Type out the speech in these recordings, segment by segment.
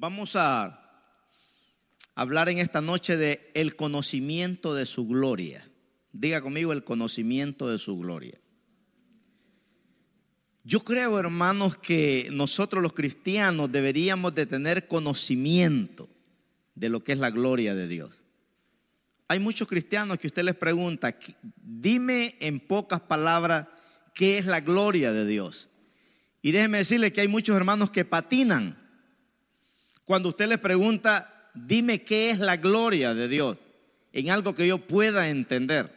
Vamos a hablar en esta noche de el conocimiento de su gloria. Diga conmigo el conocimiento de su gloria. Yo creo, hermanos, que nosotros los cristianos deberíamos de tener conocimiento de lo que es la gloria de Dios. Hay muchos cristianos que usted les pregunta, dime en pocas palabras qué es la gloria de Dios. Y déjeme decirle que hay muchos hermanos que patinan cuando usted le pregunta, dime qué es la gloria de Dios, en algo que yo pueda entender.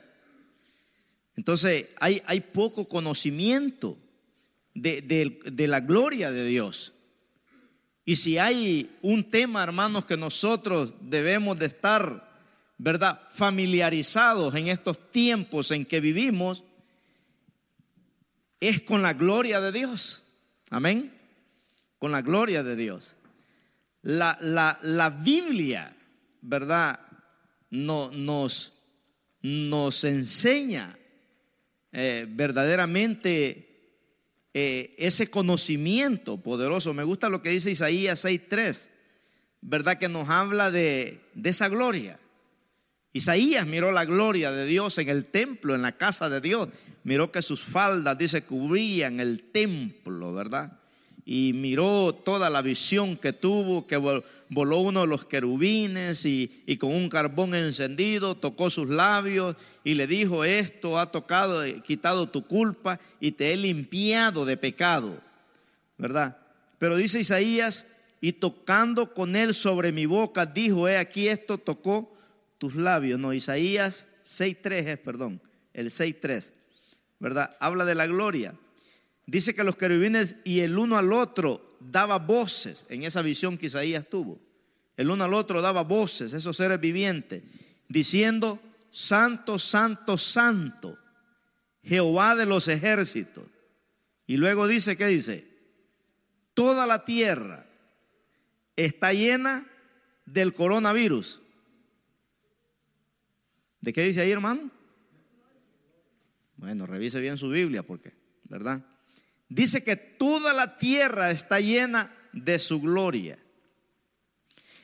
Entonces, hay, poco conocimiento de, de la gloria de Dios. Y si hay un tema, hermanos, que nosotros debemos de estar, ¿verdad?, familiarizados en estos tiempos en que vivimos, es con la gloria de Dios. Amén. Con la gloria de Dios la, la, Biblia, ¿verdad? No, nos, nos enseña eh, verdaderamente eh, ese conocimiento poderoso. Me gusta lo que dice Isaías 6.3, ¿verdad? Que nos habla de, de esa gloria. Isaías miró la gloria de Dios en el templo, en la casa de Dios. Miró que sus faldas, dice, cubrían el templo, ¿verdad? Y miró toda la visión que tuvo, que voló uno de los querubines y, con un carbón encendido tocó sus labios y le dijo, esto ha tocado, quitado tu culpa y te he limpiado de pecado, ¿verdad? Pero dice Isaías, y tocando con él sobre mi boca, dijo, he aquí esto tocó tus labios. No, Isaías 6.3 es, perdón, el 6.3, ¿verdad? Habla de la gloria. Dice que los querubines y el uno al otro daba voces en esa visión que Isaías tuvo. El uno al otro daba voces, esos seres vivientes, diciendo, Santo, Santo, Santo, Jehová de los ejércitos. Y luego dice, ¿qué dice? Toda la tierra está llena del coronavirus. ¿De qué dice ahí, hermano? Bueno, revise bien su Biblia, porque, ¿verdad? Dice que toda la tierra está llena de su gloria.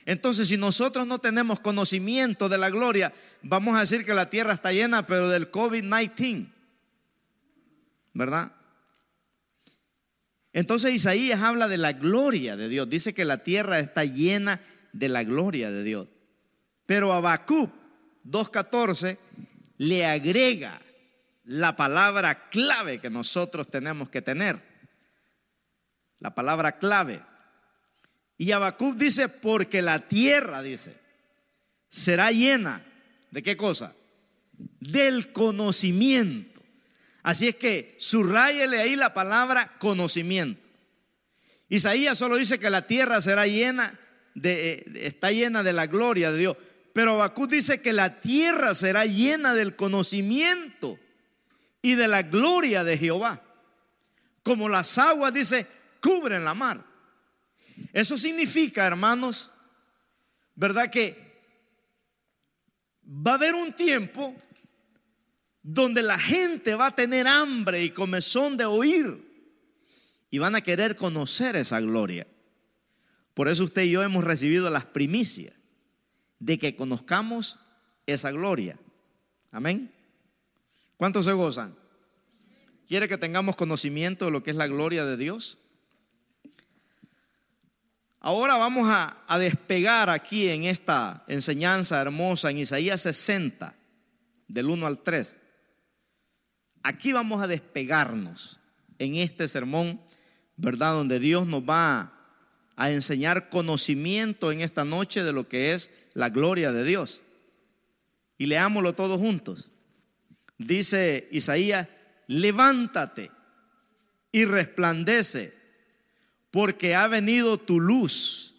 Entonces, si nosotros no tenemos conocimiento de la gloria, vamos a decir que la tierra está llena, pero del COVID-19, ¿verdad? Entonces Isaías habla de la gloria de Dios, dice que la tierra está llena de la gloria de Dios. Pero Habacuc 2.14 le agrega la palabra clave que nosotros tenemos que tener. La palabra clave. Y Habacuc dice, porque la tierra, dice, será llena de qué cosa? Del conocimiento. Así es que subrayele ahí la palabra conocimiento. Isaías solo dice que la tierra será llena de, eh, está llena de la gloria de Dios. Pero Habacuc dice que la tierra será llena del conocimiento y de la gloria de Jehová. Como las aguas, dice, cubren la mar. Eso significa, hermanos, ¿verdad? Que va a haber un tiempo donde la gente va a tener hambre y comezón de oír y van a querer conocer esa gloria. Por eso usted y yo hemos recibido las primicias de que conozcamos esa gloria. Amén. ¿Cuántos se gozan? ¿Quiere que tengamos conocimiento de lo que es la gloria de Dios? Ahora vamos a, despegar aquí en esta enseñanza hermosa en Isaías 60, del 1 al 3. Aquí vamos a despegarnos en este sermón, ¿verdad? Donde Dios nos va a enseñar conocimiento en esta noche de lo que es la gloria de Dios. Y leámoslo todos juntos dice Isaías, levántate y resplandece, porque ha venido tu luz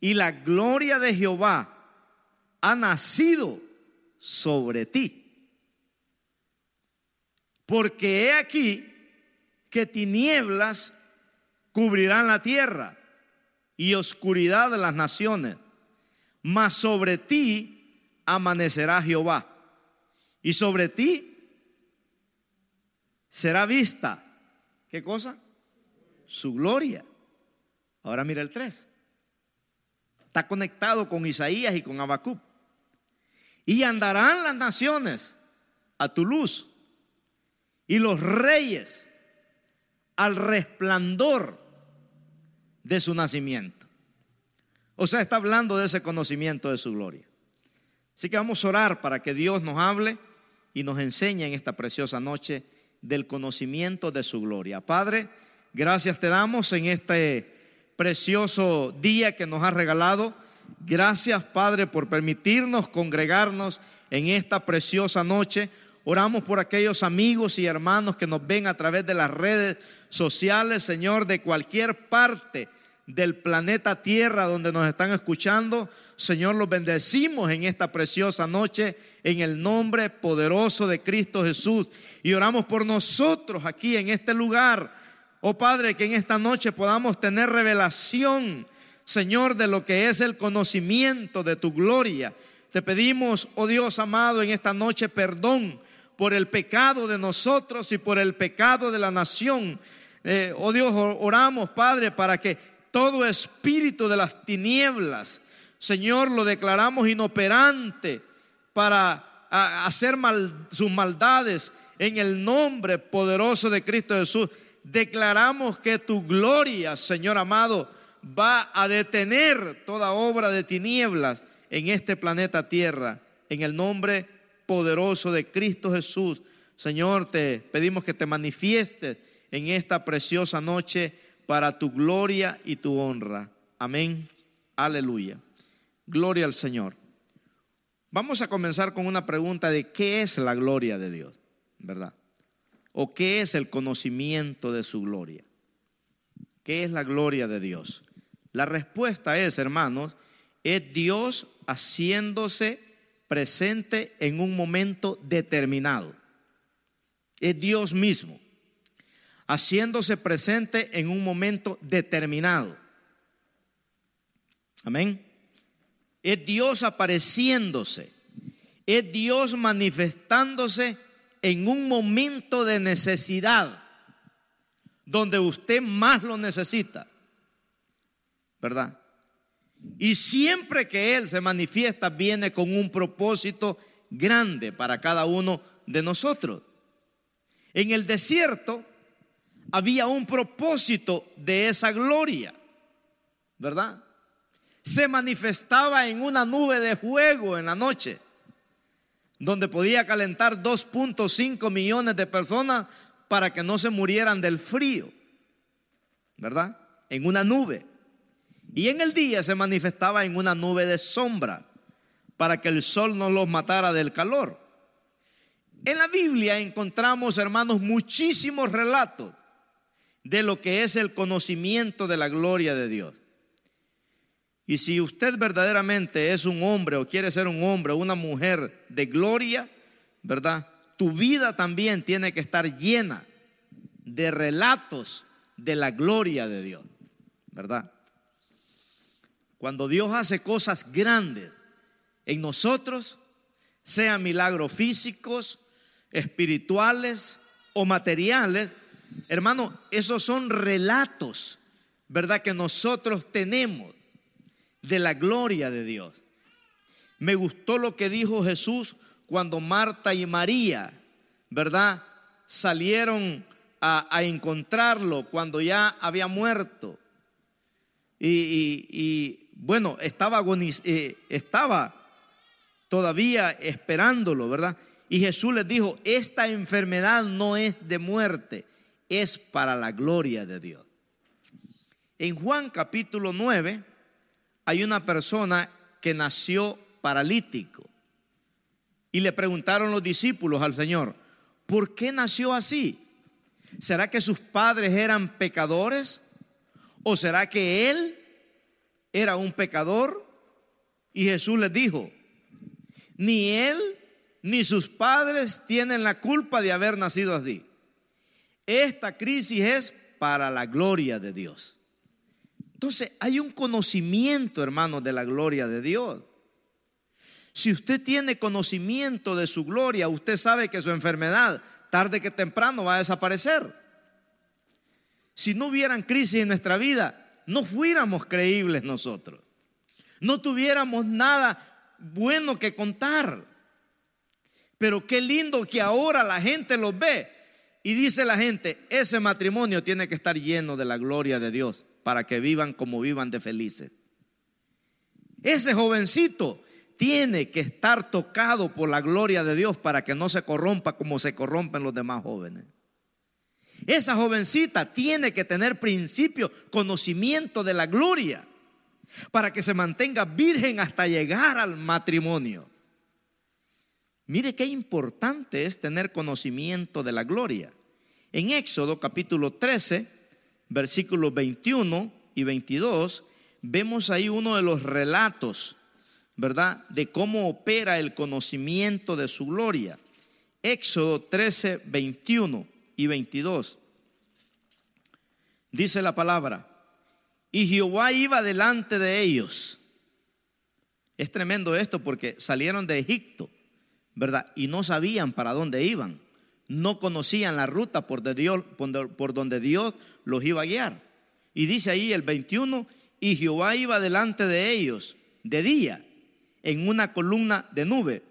y la gloria de Jehová ha nacido sobre ti. Porque he aquí que tinieblas cubrirán la tierra y oscuridad de las naciones, mas sobre ti amanecerá Jehová y sobre ti será vista. ¿Qué cosa? Su gloria. Ahora mira el 3. Está conectado con Isaías y con Habacuc. Y andarán las naciones a tu luz y los reyes al resplandor de su nacimiento. O sea, está hablando de ese conocimiento de su gloria. Así que vamos a orar para que Dios nos hable y nos enseñe en esta preciosa noche del conocimiento de su gloria. Padre, gracias te damos en este precioso día que nos ha regalado. Gracias, Padre, por permitirnos congregarnos en esta preciosa noche. Oramos por aquellos amigos y hermanos que nos ven a través de las redes sociales, Señor, de cualquier parte del planeta Tierra donde nos están escuchando. Señor, los bendecimos en esta preciosa noche en el nombre poderoso de Cristo Jesús. Y oramos por nosotros aquí en este lugar. Oh Padre, que en esta noche podamos tener revelación, Señor, de lo que es el conocimiento de tu gloria. Te pedimos, oh Dios amado, en esta noche perdón por el pecado de nosotros y por el pecado de la nación. Eh, oh Dios, oramos, Padre, para que todo espíritu de las tinieblas, Señor, lo declaramos inoperante para hacer mal, sus maldades en el nombre poderoso de Cristo Jesús. Declaramos que tu gloria, Señor amado, va a detener toda obra de tinieblas en este planeta Tierra, en el nombre poderoso de Cristo Jesús. Señor, te pedimos que te manifiestes en esta preciosa noche para tu gloria y tu honra. Amén. Aleluya. Gloria al Señor. Vamos a comenzar con una pregunta de qué es la gloria de Dios, ¿verdad? ¿O qué es el conocimiento de su gloria? ¿Qué es la gloria de Dios? La respuesta es, hermanos, es Dios haciéndose presente en un momento determinado. Es Dios mismo haciéndose presente en un momento determinado. Amén. Es Dios apareciéndose. Es Dios manifestándose en un momento de necesidad donde usted más lo necesita. ¿Verdad? Y siempre que Él se manifiesta viene con un propósito grande para cada uno de nosotros. En el desierto había un propósito de esa gloria, ¿verdad? Se manifestaba en una nube de fuego en la noche, donde podía calentar 2.5 millones de personas para que no se murieran del frío, ¿verdad? En una nube. Y en el día se manifestaba en una nube de sombra, para que el sol no los matara del calor. En la Biblia encontramos, hermanos, muchísimos relatos de lo que es el conocimiento de la gloria de Dios. Y si usted verdaderamente es un hombre o quiere ser un hombre o una mujer de gloria, ¿verdad? Tu vida también tiene que estar llena de relatos de la gloria de Dios, ¿verdad? Cuando Dios hace cosas grandes en nosotros, sean milagros físicos, espirituales o materiales, Hermano, esos son relatos, ¿verdad? Que nosotros tenemos de la gloria de Dios. Me gustó lo que dijo Jesús cuando Marta y María, ¿verdad? Salieron a, encontrarlo cuando ya había muerto. Y, bueno, estaba, eh, estaba todavía esperándolo, ¿verdad? Y Jesús les dijo, esta enfermedad no es de muerte, es para la gloria de Dios. En Juan capítulo 9 hay una persona que nació paralítico y le preguntaron los discípulos al Señor, ¿por qué nació así? ¿Será que sus padres eran pecadores? ¿O será que él era un pecador? Y Jesús les dijo, ni él ni sus padres tienen la culpa de haber nacido así. Esta crisis es para la gloria de Dios. Entonces hay un conocimiento, hermanos, de la gloria de Dios. Si usted tiene conocimiento de su gloria, usted sabe que su enfermedad tarde que temprano va a desaparecer. Si no hubieran crisis en nuestra vida, no fuéramos creíbles nosotros. no tuviéramos nada bueno que contar. Pero qué lindo que ahora la gente los ve y dice la gente, ese matrimonio tiene que estar lleno de la gloria de Dios para que vivan como vivan de felices. Ese jovencito tiene que estar tocado por la gloria de Dios para que no se corrompa como se corrompen los demás jóvenes. Esa jovencita tiene que tener principio, conocimiento de la gloria, para que se mantenga virgen hasta llegar al matrimonio. Mire qué importante es tener conocimiento de la gloria. En Éxodo capítulo 13, versículos 21 y 22, vemos ahí uno de los relatos ¿verdad? De cómo opera el conocimiento de su gloria. Éxodo 13, 21 y 22. Dice la palabra, y Jehová iba delante de ellos. Es tremendo esto porque salieron de Egipto, ¿verdad? Y no sabían para dónde iban. No conocían la ruta por, Dios, por donde Dios los iba a guiar. Y dice ahí el 21, y Jehová iba delante de ellos de día en una columna de nube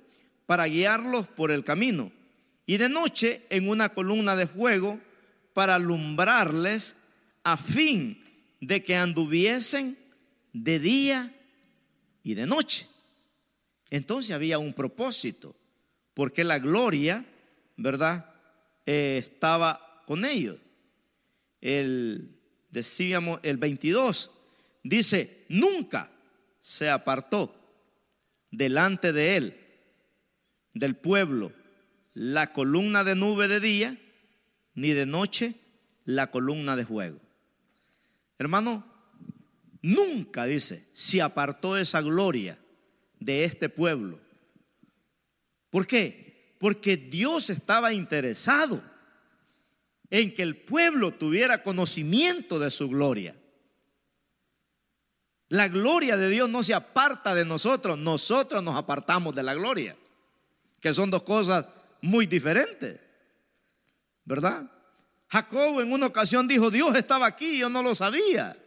para guiarlos por el camino y de noche en una columna de fuego para alumbrarles a fin de que anduviesen de día y de noche. Entonces había un propósito, porque la gloria, ¿verdad? Eh, estaba con ellos. El, decíamos, el 22 dice, nunca se apartó delante de él, del pueblo, la columna de nube de día, ni de noche la columna de fuego. Hermano, nunca, dice, se apartó esa gloria de este pueblo. ¿Por qué? Porque Dios estaba interesado en que el pueblo tuviera conocimiento de su gloria. La gloria de Dios no se aparta de nosotros, nosotros nos apartamos de la gloria, que son dos cosas muy diferentes, ¿verdad? Jacob en una ocasión dijo, Dios estaba aquí, yo no lo sabía.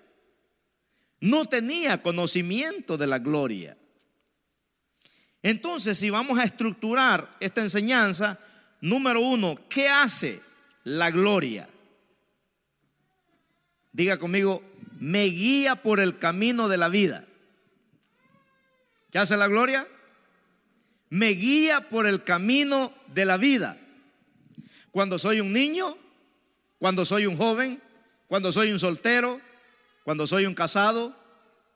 No tenía conocimiento de la gloria. Entonces, si vamos a estructurar esta enseñanza, número uno, ¿qué hace la gloria? Diga conmigo, me guía por el camino de la vida. ¿Qué hace la gloria? Me guía por el camino de la vida. Cuando soy un niño, cuando soy un joven, cuando soy un soltero, cuando soy un casado,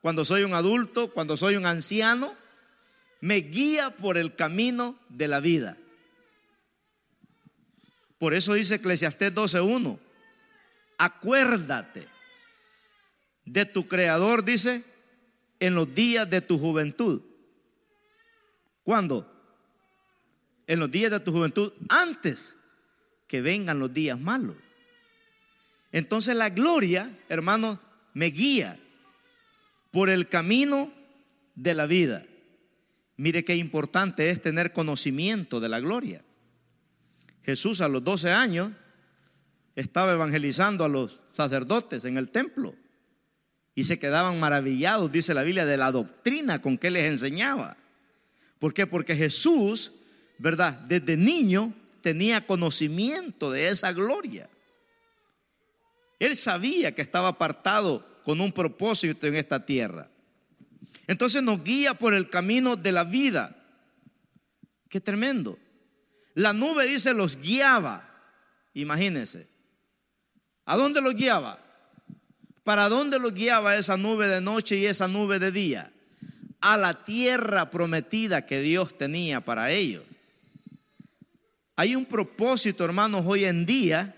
cuando soy un adulto, cuando soy un anciano, me guía por el camino de la vida. Por eso dice Eclesiastés 12:1, acuérdate de tu creador, dice, en los días de tu juventud. ¿Cuándo? En los días de tu juventud, antes que vengan los días malos. Entonces la gloria, hermano, me guía por el camino de la vida. Mire qué importante es tener conocimiento de la gloria. Jesús a los 12 años estaba evangelizando a los sacerdotes en el templo y se quedaban maravillados, dice la Biblia, de la doctrina con que les enseñaba. ¿Por qué? Porque Jesús, ¿verdad? Desde niño tenía conocimiento de esa gloria. Él sabía que estaba apartado con un propósito en esta tierra. Entonces nos guía por el camino de la vida. Qué tremendo. La nube dice los guiaba. Imagínense. ¿A dónde los guiaba? ¿Para dónde los guiaba esa nube de noche y esa nube de día? A la tierra prometida que Dios tenía para ellos. Hay un propósito, hermanos, hoy en día,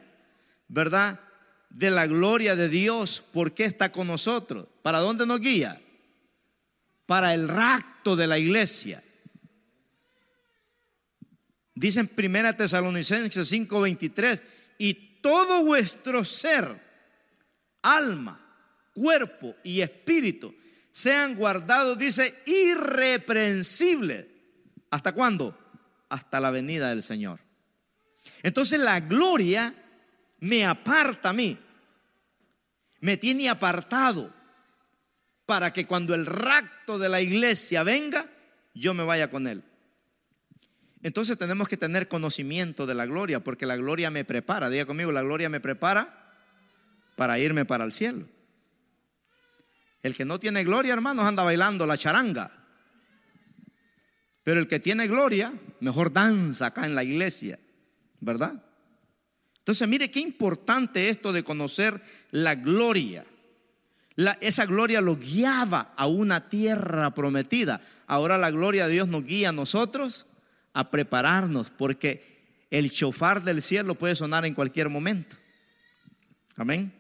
¿verdad? De la gloria de Dios. ¿Por qué está con nosotros? ¿Para dónde nos guía? Para el rapto de la iglesia. Dicen Primera Tesalonicenses 5:23, y todo vuestro ser alma, cuerpo y espíritu sean guardados, dice, irreprensibles. ¿Hasta cuándo? Hasta la venida del Señor. Entonces la gloria me aparta a mí, me tiene apartado. Para que cuando el rapto de la iglesia venga, yo me vaya con él. Entonces tenemos que tener conocimiento de la gloria, porque la gloria me prepara. Diga conmigo, la gloria me prepara para irme para el cielo. El que no tiene gloria, hermanos, anda bailando la charanga. Pero el que tiene gloria, mejor danza acá en la iglesia, ¿verdad? Entonces, mire qué importante esto de conocer la gloria. Esa gloria lo guiaba a una tierra prometida. Ahora la gloria de Dios nos guía a nosotros a prepararnos, porque el chofar del cielo puede sonar en cualquier momento. Amén.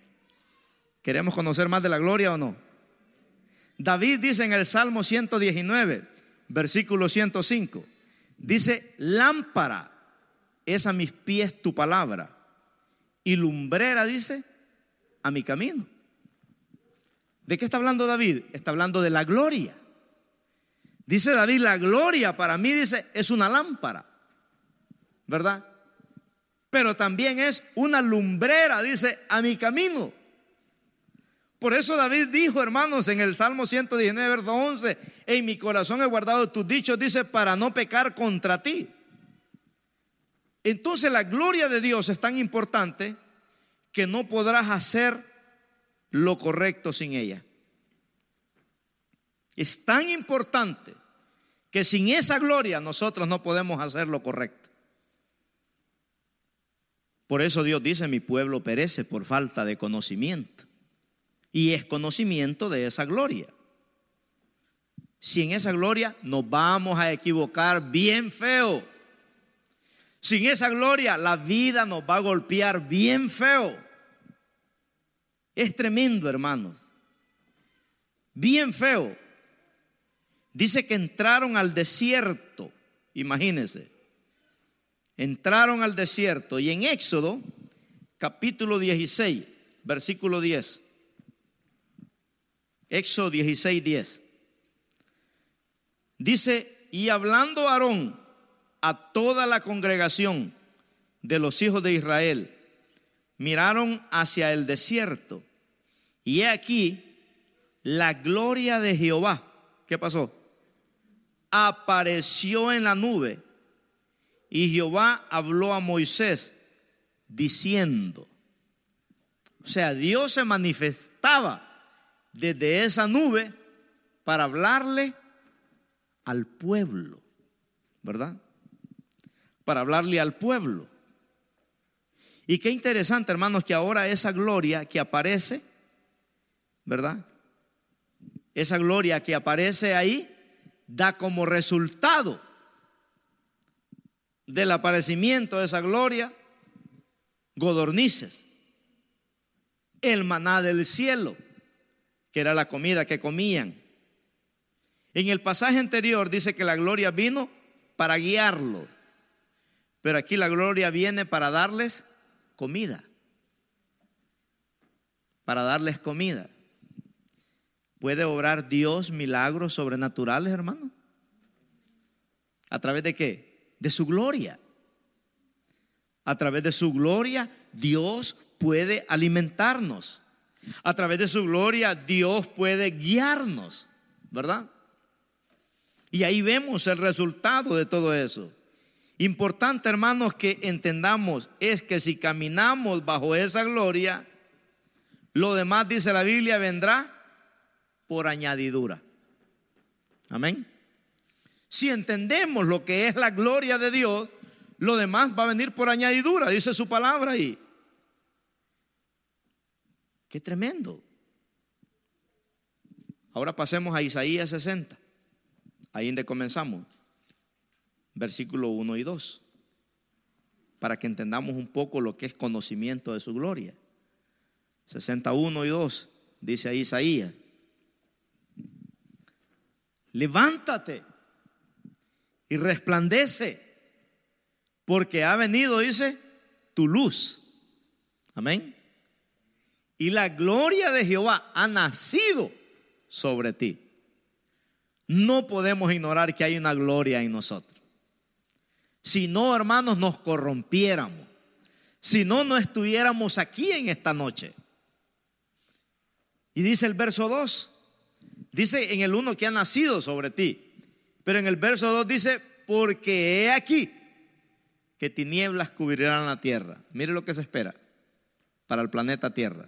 ¿Queremos conocer más de la gloria o no? David dice en el Salmo 119, versículo 105, dice, lámpara es a mis pies tu palabra y lumbrera, dice, a mi camino. ¿De qué está hablando David? Está hablando de la gloria. Dice David, la gloria para mí, dice, es una lámpara, ¿verdad? Pero también es una lumbrera, dice, a mi camino. Por eso David dijo, hermanos, en el Salmo 119, verso 11, en mi corazón he guardado tus dichos, dice, para no pecar contra ti. Entonces la gloria de Dios es tan importante que no podrás hacer lo correcto sin ella. Es tan importante que sin esa gloria nosotros no podemos hacer lo correcto. Por eso Dios dice, mi pueblo perece por falta de conocimiento. Y es conocimiento de esa gloria. Sin esa gloria nos vamos a equivocar bien feo. Sin esa gloria la vida nos va a golpear bien feo. Es tremendo, hermanos. Bien feo. Dice que entraron al desierto. Imagínense. Entraron al desierto. Y en Éxodo, capítulo 16, versículo 10. Éxodo 16, 10. Dice, y hablando Aarón a toda la congregación de los hijos de Israel, miraron hacia el desierto. Y he aquí la gloria de Jehová. ¿Qué pasó? Apareció en la nube. Y Jehová habló a Moisés diciendo, o sea, Dios se manifestaba desde esa nube para hablarle al pueblo, ¿verdad? para hablarle al pueblo. Y qué interesante, hermanos, que ahora esa gloria que aparece, ¿verdad? Esa gloria que aparece ahí da como resultado del aparecimiento de esa gloria godornices, el maná del cielo, que era la comida que comían. En el pasaje anterior dice que la gloria vino para guiarlo pero aquí la gloria viene para darles comida. Para darles comida. ¿Puede obrar Dios milagros sobrenaturales, hermano? ¿A través de qué? De su gloria. A través de su gloria Dios puede alimentarnos. A través de su gloria Dios puede guiarnos, ¿verdad? Y ahí vemos el resultado de todo eso. Importante, hermanos, que entendamos es que si caminamos bajo esa gloria, lo demás, dice la Biblia, vendrá por añadidura. Amén. Si entendemos lo que es la gloria de Dios, lo demás va a venir por añadidura, dice su palabra ahí. Qué tremendo. Ahora pasemos a Isaías 60, ahí donde comenzamos versículo 1 y 2, para que entendamos un poco lo que es conocimiento de su gloria. 61 y 2, dice ahí Isaías, levántate y resplandece, porque ha venido, dice, tu luz. Amén. Y la gloria de Jehová ha nacido sobre ti. No podemos ignorar que hay una gloria en nosotros. Si no, hermanos, nos corrompiéramos. Si no, no estuviéramos aquí en esta noche. Y dice el verso 2, Dice en el 1 que ha nacido sobre ti. Pero en el verso 2 dice, porque he aquí que tinieblas cubrirán la tierra. Mire lo que se espera para el planeta Tierra.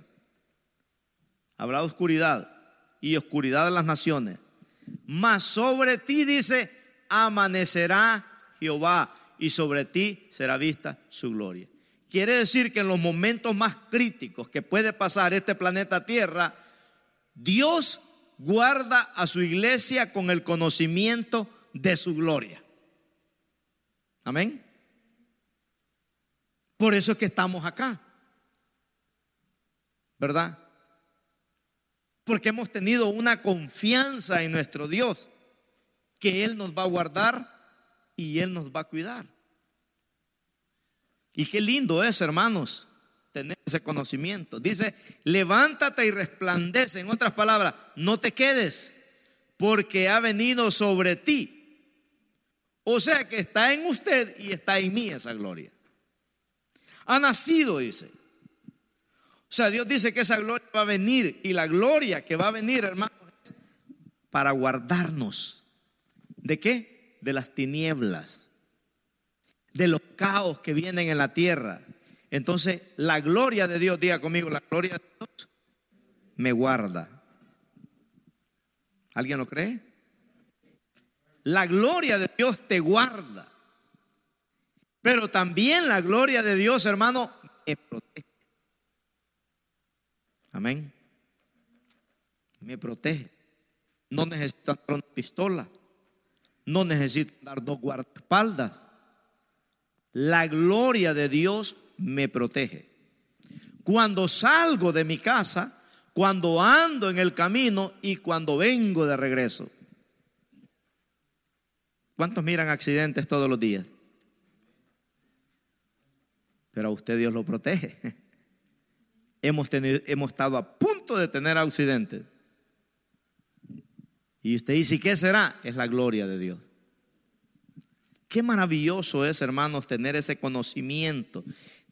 Habrá oscuridad y oscuridad de las naciones. Mas sobre ti dice, amanecerá Jehová y sobre ti será vista su gloria. Quiere decir que en los momentos más críticos que puede pasar este planeta Tierra, Dios guarda a su iglesia con el conocimiento de su gloria. Amén. Por eso es que estamos acá. ¿Verdad? Porque hemos tenido una confianza en nuestro Dios, que Él nos va a guardar y Él nos va a cuidar. Y qué lindo es, hermanos, tener ese conocimiento. Dice, levántate y resplandece. En otras palabras, no te quedes, porque ha venido sobre ti. O sea que está en usted y está en mí esa gloria. Ha nacido, dice. O sea, Dios dice que esa gloria va a venir y la gloria que va a venir, hermanos, para guardarnos. ¿De qué? De las tinieblas, de los caos que vienen en la tierra. Entonces, la gloria de Dios, diga conmigo, la gloria de Dios me guarda. ¿Alguien lo cree? La gloria de Dios te guarda. Pero también la gloria de Dios, hermano, me protege. Amén. Me protege. No necesito andar una pistola. No necesito dar dos guardaespaldas. La gloria de Dios me protege. Cuando salgo de mi casa, cuando ando en el camino y cuando vengo de regreso. ¿Cuántos miran accidentes todos los días? pero a usted Dios lo protege. Hemos, tenido, hemos estado a punto de tener accidentes. Y usted dice, ¿qué será? Es la gloria de Dios. Qué maravilloso es, hermanos, tener ese conocimiento.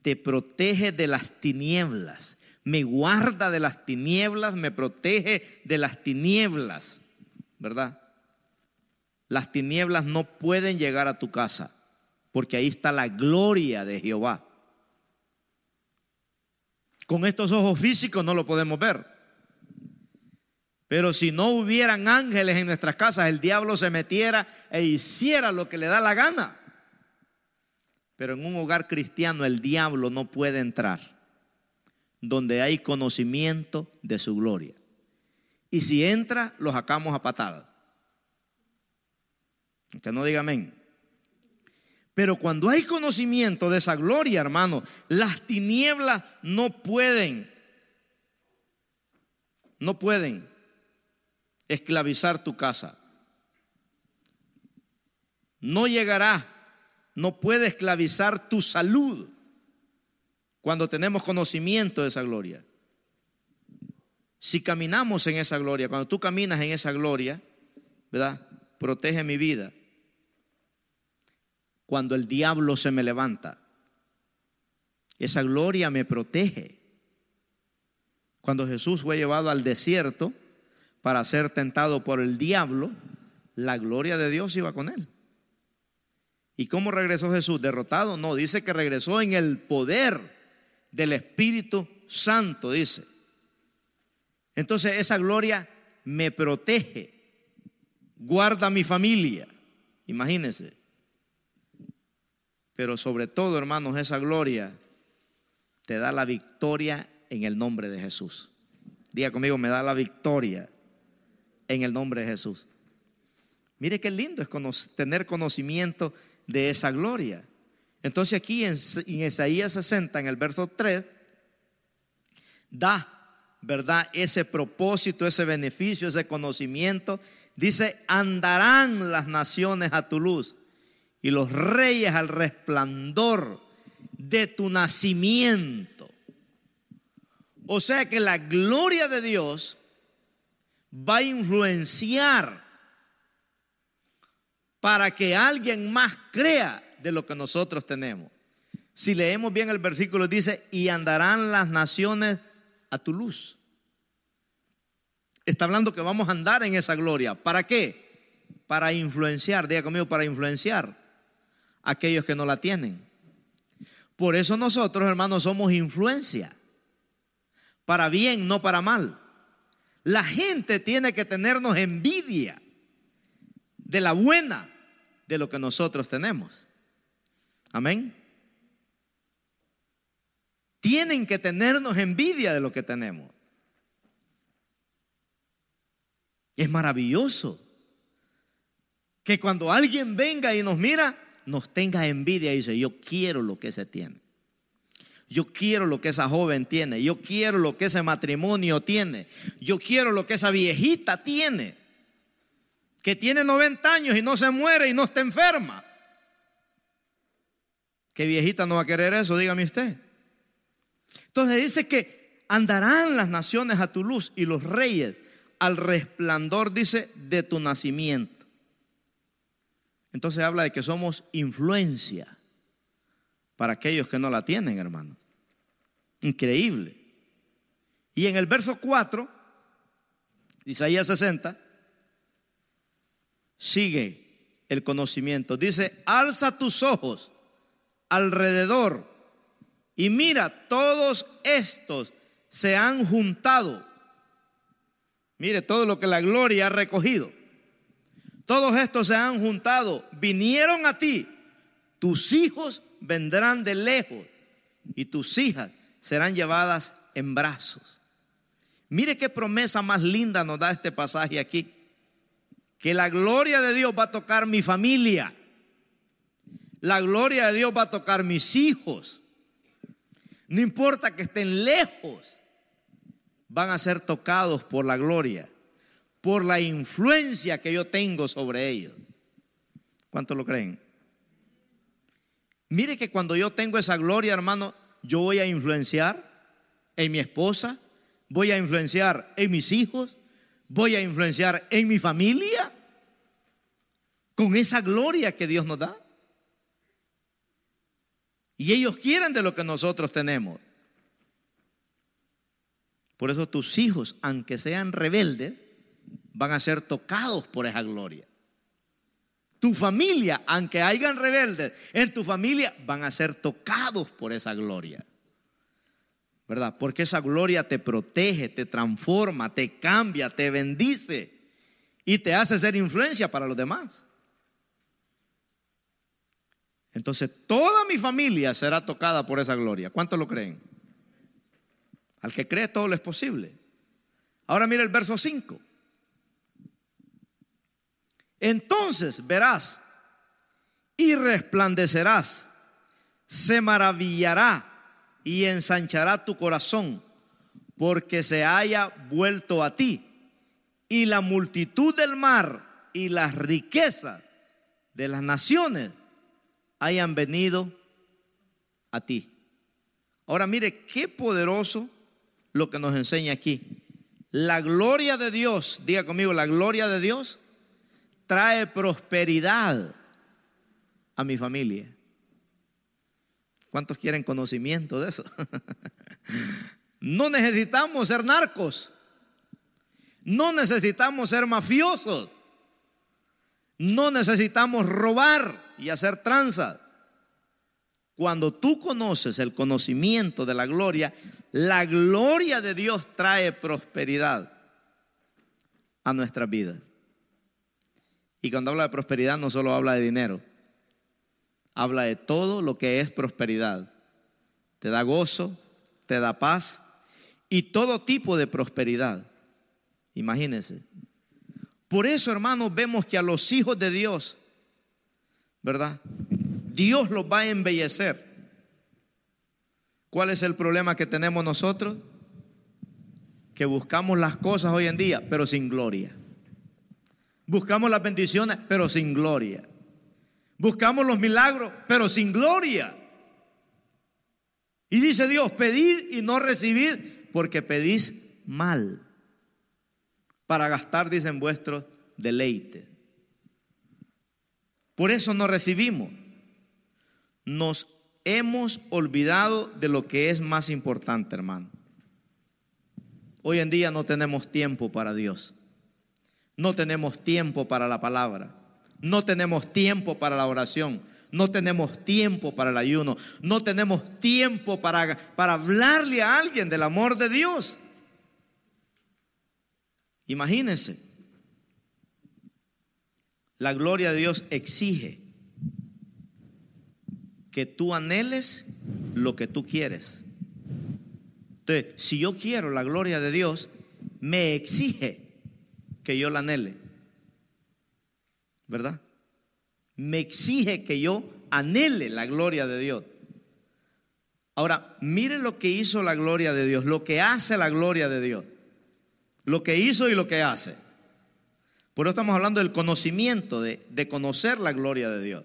Te protege de las tinieblas. Me guarda de las tinieblas, me protege de las tinieblas. ¿Verdad? Las tinieblas no pueden llegar a tu casa, porque ahí está la gloria de Jehová. Con estos ojos físicos no lo podemos ver. Pero si no hubieran ángeles en nuestras casas, el diablo se metiera e hiciera lo que le da la gana. Pero en un hogar cristiano el diablo no puede entrar donde hay conocimiento de su gloria. Y si entra, lo sacamos a patadas. Usted no diga amén. Pero cuando hay conocimiento de esa gloria, hermano, las tinieblas no pueden, no pueden esclavizar tu casa. No llegará, no puede esclavizar tu salud cuando tenemos conocimiento de esa gloria. Si caminamos en esa gloria, cuando tú caminas en esa gloria, ¿verdad? Protege mi vida cuando el diablo se me levanta. Esa gloria me protege. Cuando Jesús fue llevado al desierto para ser tentado por el diablo, la gloria de Dios iba con él. ¿Y cómo regresó Jesús? ¿Derrotado? No, dice que regresó en el poder del Espíritu Santo, dice. Entonces esa gloria me protege, guarda mi familia. Imagínense. Pero sobre todo, hermanos, esa gloria te da la victoria en el nombre de Jesús. Diga conmigo, me da la victoria en el nombre de Jesús. Mire qué lindo es tener conocimiento de esa gloria. Entonces aquí en, Isaías 60, en el verso 3, da, ¿verdad? Ese propósito, ese beneficio, ese conocimiento. Dice, andarán las naciones a tu luz y los reyes al resplandor de tu nacimiento. O sea que la gloria de Dios va a influenciar para que alguien más crea de lo que nosotros tenemos. Si leemos bien el versículo dice, y andarán las naciones a tu luz. Está hablando que vamos a andar en esa gloria. ¿Para qué? Para influenciar, diga conmigo, para influenciar a aquellos que no la tienen. Por eso nosotros, hermanos, somos influencia. Para bien, no para mal. La gente tiene que tenernos envidia de la buena de lo que nosotros tenemos. Amén. Tienen que tenernos envidia de lo que tenemos. Es maravilloso que cuando alguien venga y nos mira, nos tenga envidia y dice, yo quiero lo que se tiene. Yo quiero lo que esa joven tiene. Yo quiero lo que ese matrimonio tiene. Yo quiero lo que esa viejita tiene. Que tiene 90 años y no se muere y no está enferma. ¿Qué viejita no va a querer eso? Dígame usted. Entonces dice que andarán las naciones a tu luz y los reyes al resplandor, dice, de tu nacimiento. Entonces habla de que somos influencia para aquellos que no la tienen, hermano. Increíble. Y en el verso 4, Isaías 60, sigue el conocimiento. Dice, alza tus ojos alrededor y mira, todos estos se han juntado. Mire todo lo que la gloria ha recogido. Todos estos se han juntado, vinieron a ti. Tus hijos vendrán de lejos y tus hijas serán llevadas en brazos. Mire qué promesa más linda nos da este pasaje aquí. Que la gloria de Dios va a tocar mi familia. La gloria de Dios va a tocar mis hijos. No importa que estén lejos, van a ser tocados por la gloria, por la influencia que yo tengo sobre ellos. ¿Cuántos lo creen? Mire que cuando yo tengo esa gloria, hermano, yo voy a influenciar en mi esposa, voy a influenciar en mis hijos, voy a influenciar en mi familia con esa gloria que Dios nos da. Y ellos quieren de lo que nosotros tenemos. Por eso tus hijos, aunque sean rebeldes, van a ser tocados por esa gloria. Tu familia, aunque hayan rebeldes, en tu familia van a ser tocados por esa gloria. ¿Verdad? Porque esa gloria te protege, te transforma, te cambia, te bendice y te hace ser influencia para los demás. Entonces toda mi familia será tocada por esa gloria. ¿Cuántos lo creen? Al que cree todo lo es posible. Ahora mira el verso 5. Entonces verás y resplandecerás, se maravillará y ensanchará tu corazón, porque se haya vuelto a ti, y la multitud del mar y las riquezas de las naciones hayan venido a ti. Ahora mire qué poderoso lo que nos enseña aquí. La gloria de Dios, diga conmigo, la gloria de Dios trae prosperidad a mi familia. ¿Cuántos quieren conocimiento de eso? no necesitamos ser narcos. No necesitamos ser mafiosos. No necesitamos robar y hacer tranza. Cuando tú conoces el conocimiento de la gloria, la gloria de Dios trae prosperidad a nuestras vidas. Y cuando habla de prosperidad no solo habla de dinero, habla de todo lo que es prosperidad. Te da gozo, te da paz y todo tipo de prosperidad. Imagínense. Por eso, hermanos, vemos que a los hijos de Dios ¿verdad? Dios los va a embellecer. ¿Cuál es el problema que tenemos nosotros? Que buscamos las cosas hoy en día, pero sin gloria. Buscamos las bendiciones, pero sin gloria. Buscamos los milagros, pero sin gloria. Y dice Dios, pedid y no recibid, porque pedís mal. Para gastar, dicen vuestros deleites. Por eso no recibimos. Nos hemos olvidado de lo que es más importante, hermano. Hoy en día no tenemos tiempo para Dios. No tenemos tiempo para la palabra. No tenemos tiempo para la oración. No tenemos tiempo para el ayuno. No tenemos tiempo para, para hablarle a alguien del amor de Dios. Imagínense. La gloria de Dios exige que tú anheles lo que tú quieres. Entonces, si yo quiero la gloria de Dios, me exige que yo la anhele. ¿Verdad? Me exige que yo anhele la gloria de Dios. Ahora, mire lo que hizo la gloria de Dios, lo que hace la gloria de Dios. Lo que hizo y lo que hace. Por eso estamos hablando del conocimiento, de, de conocer la gloria de Dios.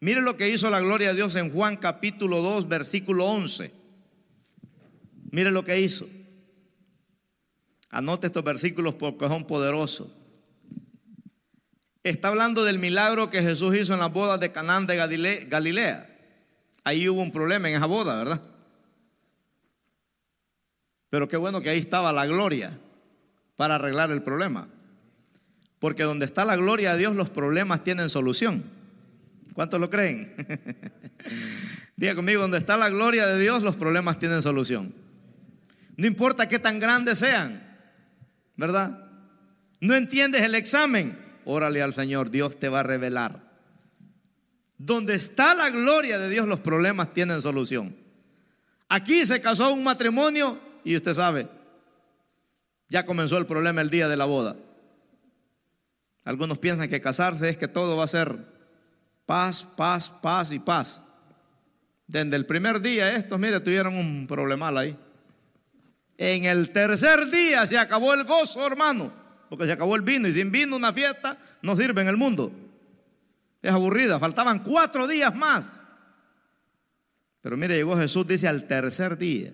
Mire lo que hizo la gloria de Dios en Juan capítulo 2, versículo 11. Mire lo que hizo. Anote estos versículos porque son poderosos. Está hablando del milagro que Jesús hizo en las bodas de Canaán de Galilea. Ahí hubo un problema en esa boda, ¿verdad? Pero qué bueno que ahí estaba la gloria para arreglar el problema. Porque donde está la gloria de Dios, los problemas tienen solución. ¿Cuántos lo creen? Diga conmigo, donde está la gloria de Dios, los problemas tienen solución. No importa qué tan grandes sean, ¿verdad? No entiendes el examen, órale al Señor, Dios te va a revelar. Donde está la gloria de Dios, los problemas tienen solución. Aquí se casó un matrimonio y usted sabe, ya comenzó el problema el día de la boda. Algunos piensan que casarse es que todo va a ser Paz, paz, paz y paz. Desde el primer día estos, mire, tuvieron un problema ahí. En el tercer día se acabó el gozo, hermano, porque se acabó el vino y sin vino una fiesta no sirve en el mundo. Es aburrida, faltaban cuatro días más. Pero mire, llegó Jesús, dice, al tercer día.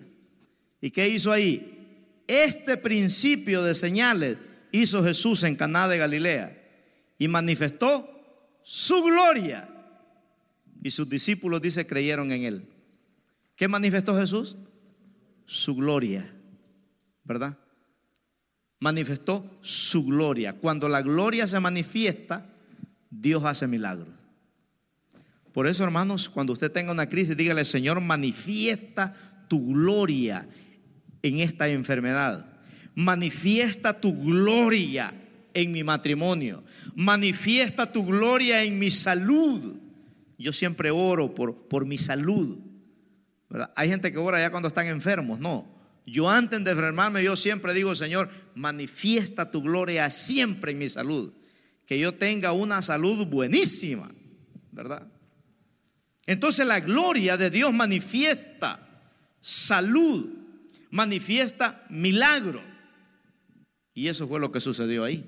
¿Y qué hizo ahí? Este principio de señales hizo Jesús en Caná de Galilea y manifestó su gloria. Y sus discípulos, dice, creyeron en él. ¿Qué manifestó Jesús? Su gloria, ¿verdad? Manifestó su gloria. Cuando la gloria se manifiesta, Dios hace milagros. Por eso, hermanos, cuando usted tenga una crisis, dígale, Señor, manifiesta tu gloria en esta enfermedad. Manifiesta tu gloria en mi matrimonio. Manifiesta tu gloria en mi salud. Yo siempre oro por, por mi salud. Hay gente que ora ya cuando están enfermos. No. Yo antes de enfermarme, yo siempre digo, Señor, manifiesta tu gloria siempre en mi salud. Que yo tenga una salud buenísima. ¿Verdad? Entonces la gloria de Dios manifiesta salud, manifiesta milagro. Y eso fue lo que sucedió ahí.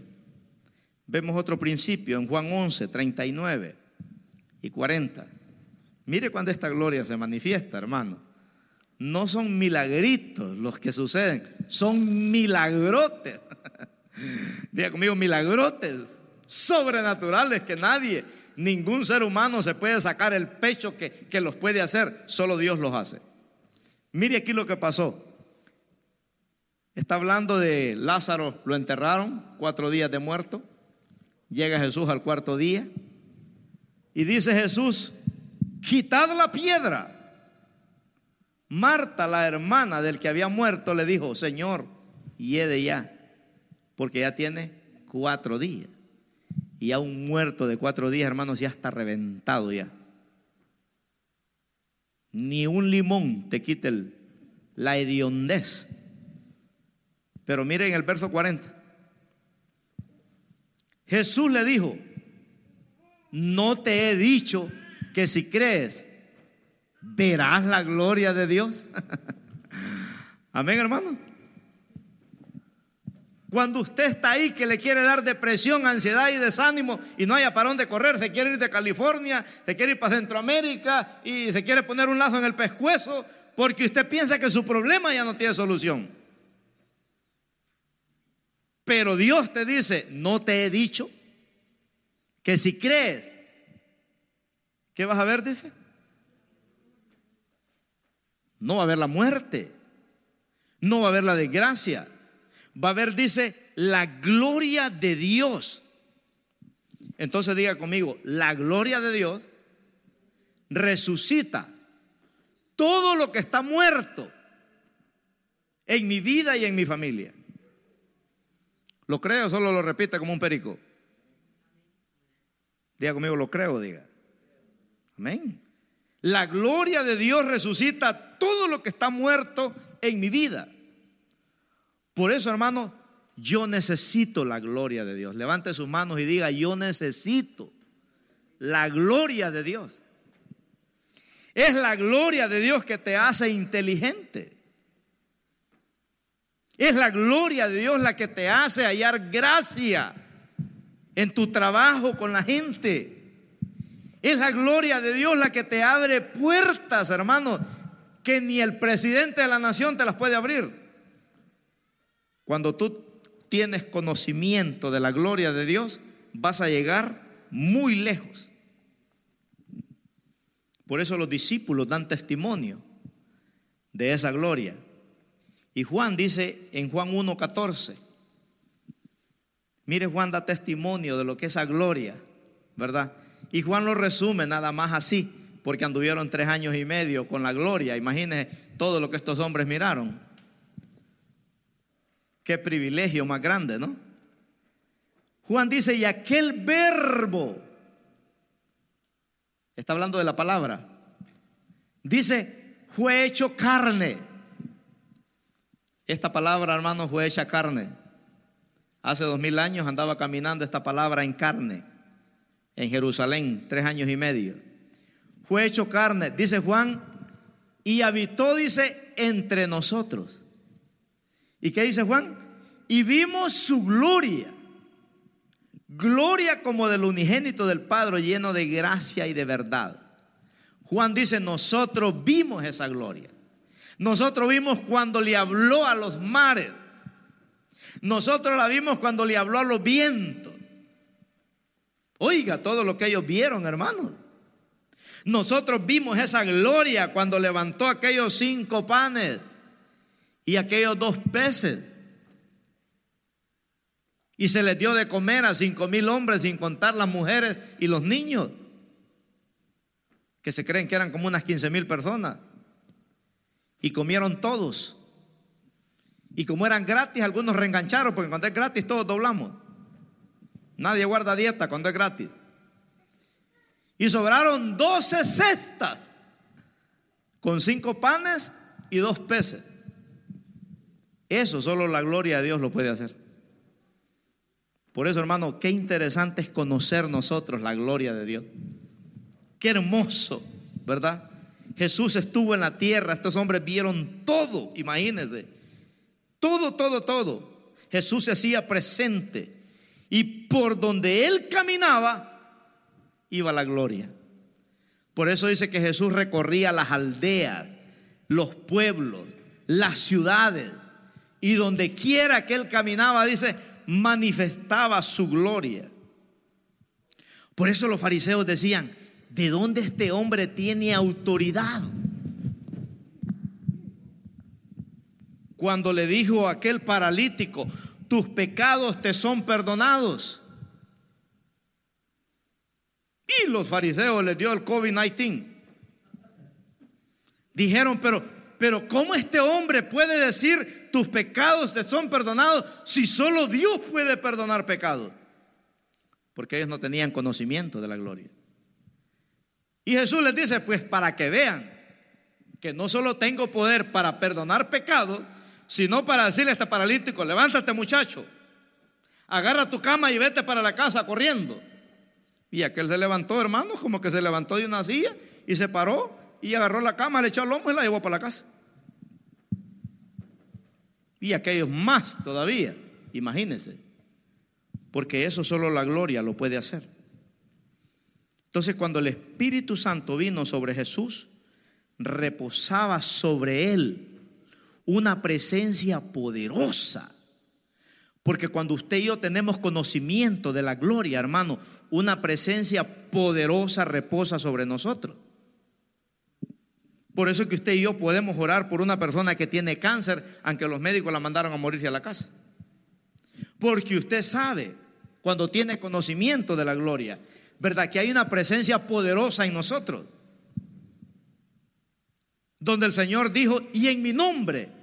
Vemos otro principio en Juan 11, 39 y 40. Mire cuando esta gloria se manifiesta, hermano. No son milagritos los que suceden, son milagrotes. Diga conmigo, milagrotes sobrenaturales que nadie, ningún ser humano se puede sacar el pecho que, que los puede hacer, solo Dios los hace. Mire aquí lo que pasó. Está hablando de Lázaro, lo enterraron, cuatro días de muerto. Llega Jesús al cuarto día y dice Jesús, quitad la piedra. Marta, la hermana del que había muerto, le dijo, Señor, de ya, porque ya tiene cuatro días. Y a un muerto de cuatro días, hermanos, ya está reventado ya. Ni un limón te quite la hediondez. Pero miren el verso 40. Jesús le dijo, no te he dicho que si crees, verás la gloria de Dios. Amén, hermano. Cuando usted está ahí que le quiere dar depresión, ansiedad y desánimo y no haya para dónde correr, se quiere ir de California, se quiere ir para Centroamérica y se quiere poner un lazo en el pescuezo porque usted piensa que su problema ya no tiene solución. Pero Dios te dice, no te he dicho que si crees, ¿qué vas a ver? Dice. No va a haber la muerte, no va a haber la desgracia, va a ver, dice, la gloria de Dios. Entonces diga conmigo, la gloria de Dios resucita todo lo que está muerto en mi vida y en mi familia. ¿Lo creo solo lo repite como un perico? Diga conmigo, lo creo, diga. Amén. La gloria de Dios resucita todo lo que está muerto en mi vida. Por eso, hermano, yo necesito la gloria de Dios. Levante sus manos y diga, yo necesito la gloria de Dios. Es la gloria de Dios que te hace inteligente. Es la gloria de Dios la que te hace hallar gracia en tu trabajo con la gente. Es la gloria de Dios la que te abre puertas, hermano, que ni el presidente de la nación te las puede abrir. Cuando tú tienes conocimiento de la gloria de Dios, vas a llegar muy lejos. Por eso los discípulos dan testimonio de esa gloria. Y Juan dice en Juan 1.14, mire Juan da testimonio de lo que es esa gloria, ¿verdad? Y Juan lo resume nada más así, porque anduvieron tres años y medio con la gloria. Imagínense todo lo que estos hombres miraron. Qué privilegio más grande, ¿no? Juan dice, y aquel verbo, está hablando de la palabra, dice, fue hecho carne. Esta palabra, hermano, fue hecha carne. Hace dos mil años andaba caminando esta palabra en carne, en Jerusalén, tres años y medio. Fue hecho carne, dice Juan, y habitó, dice, entre nosotros. ¿Y qué dice Juan? Y vimos su gloria. Gloria como del unigénito del Padre lleno de gracia y de verdad. Juan dice, nosotros vimos esa gloria. Nosotros vimos cuando le habló a los mares. Nosotros la vimos cuando le habló a los vientos. Oiga todo lo que ellos vieron, hermanos. Nosotros vimos esa gloria cuando levantó aquellos cinco panes y aquellos dos peces. Y se les dio de comer a cinco mil hombres sin contar las mujeres y los niños, que se creen que eran como unas quince mil personas. Y comieron todos. Y como eran gratis, algunos reengancharon, porque cuando es gratis todos doblamos. Nadie guarda dieta cuando es gratis. Y sobraron doce cestas con cinco panes y dos peces. Eso solo la gloria de Dios lo puede hacer. Por eso, hermano, qué interesante es conocer nosotros la gloria de Dios. Qué hermoso, ¿verdad? Jesús estuvo en la tierra, estos hombres vieron todo, imagínense. Todo, todo, todo. Jesús se hacía presente. Y por donde él caminaba, iba la gloria. Por eso dice que Jesús recorría las aldeas, los pueblos, las ciudades y donde quiera que él caminaba, dice, manifestaba su gloria. Por eso los fariseos decían, ¿de dónde este hombre tiene autoridad? Cuando le dijo a aquel paralítico, tus pecados te son perdonados. Y los fariseos les dio el COVID-19. Dijeron, pero pero ¿cómo este hombre puede decir tus pecados te son perdonados si solo Dios puede perdonar pecados? Porque ellos no tenían conocimiento de la gloria. Y Jesús les dice, pues para que vean que no solo tengo poder para perdonar pecados, sino para decirle a este paralítico, levántate muchacho, agarra tu cama y vete para la casa corriendo. Y aquel se levantó, hermano, como que se levantó de una silla y se paró y agarró la cama, le echó al lomo y la llevó para la casa. Y aquellos más todavía, imagínense, porque eso solo la gloria lo puede hacer. Entonces cuando el Espíritu Santo vino sobre Jesús, reposaba sobre él una presencia poderosa. Porque cuando usted y yo tenemos conocimiento de la gloria, hermano, una presencia poderosa reposa sobre nosotros. Por eso es que usted y yo podemos orar por una persona que tiene cáncer, aunque los médicos la mandaron a morirse a la casa. Porque usted sabe, cuando tiene conocimiento de la gloria, ¿verdad? Que hay una presencia poderosa en nosotros. Donde el Señor dijo, y en mi nombre,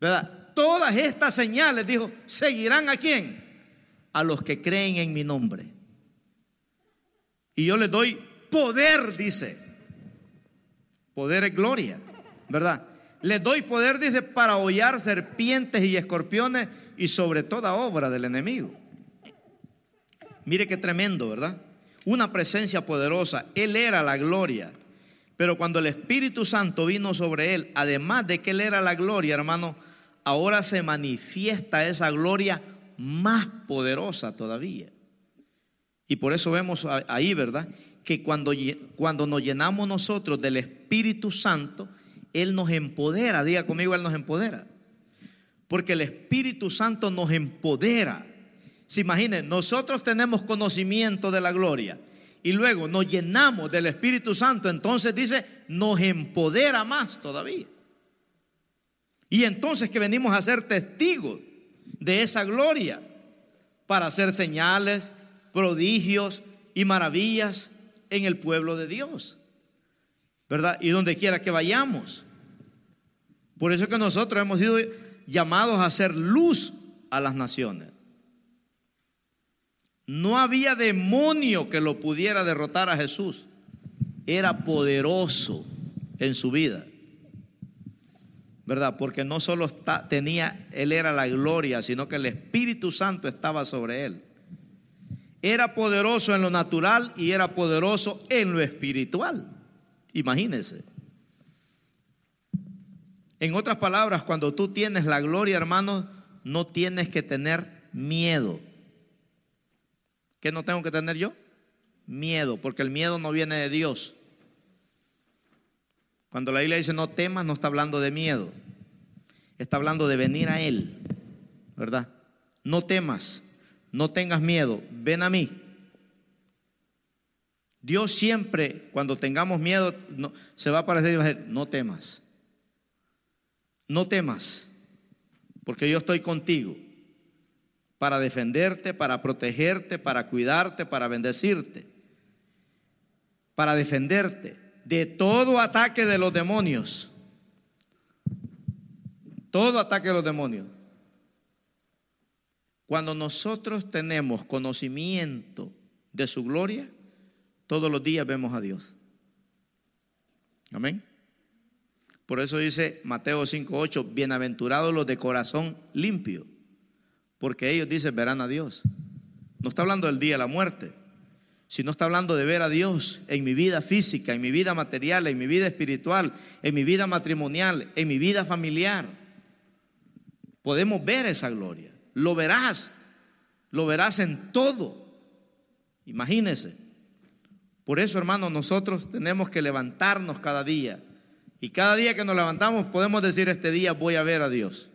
¿verdad? Todas estas señales, dijo, seguirán a quién? A los que creen en mi nombre. Y yo les doy poder, dice. Poder es gloria, ¿verdad? Les doy poder, dice, para hollar serpientes y escorpiones y sobre toda obra del enemigo. Mire qué tremendo, ¿verdad? Una presencia poderosa. Él era la gloria. Pero cuando el Espíritu Santo vino sobre él, además de que él era la gloria, hermano, ahora se manifiesta esa gloria más poderosa todavía. Y por eso vemos ahí, ¿verdad? Que cuando, cuando nos llenamos nosotros del Espíritu Santo, Él nos empodera. Diga conmigo, Él nos empodera. Porque el Espíritu Santo nos empodera. Se imaginen, nosotros tenemos conocimiento de la gloria y luego nos llenamos del Espíritu Santo, entonces dice, nos empodera más todavía. Y entonces que venimos a ser testigos de esa gloria para hacer señales, prodigios y maravillas en el pueblo de Dios. ¿Verdad? Y donde quiera que vayamos. Por eso que nosotros hemos sido llamados a hacer luz a las naciones. No había demonio que lo pudiera derrotar a Jesús. Era poderoso en su vida. ¿Verdad? Porque no solo tenía, él era la gloria, sino que el Espíritu Santo estaba sobre él. Era poderoso en lo natural y era poderoso en lo espiritual. Imagínense. En otras palabras, cuando tú tienes la gloria, hermano, no tienes que tener miedo. ¿Qué no tengo que tener yo? Miedo, porque el miedo no viene de Dios. Cuando la Biblia dice no temas, no está hablando de miedo. Está hablando de venir a Él, ¿verdad? No temas no tengas miedo, ven a mí. Dios siempre, cuando tengamos miedo, se va a aparecer y va a decir, no temas, no temas, porque yo estoy contigo para defenderte, para protegerte, para cuidarte, para bendecirte, para defenderte de todo ataque de los demonios, todo ataque de los demonios. Cuando nosotros tenemos conocimiento de su gloria, todos los días vemos a Dios. Amén. Por eso dice Mateo 5:8, bienaventurados los de corazón limpio, porque ellos dicen verán a Dios. No está hablando del día de la muerte, sino está hablando de ver a Dios en mi vida física, en mi vida material, en mi vida espiritual, en mi vida matrimonial, en mi vida familiar. Podemos ver esa gloria. Lo verás, lo verás en todo. Imagínese. Por eso, hermanos, nosotros tenemos que levantarnos cada día. Y cada día que nos levantamos podemos decir, este día voy a ver a Dios.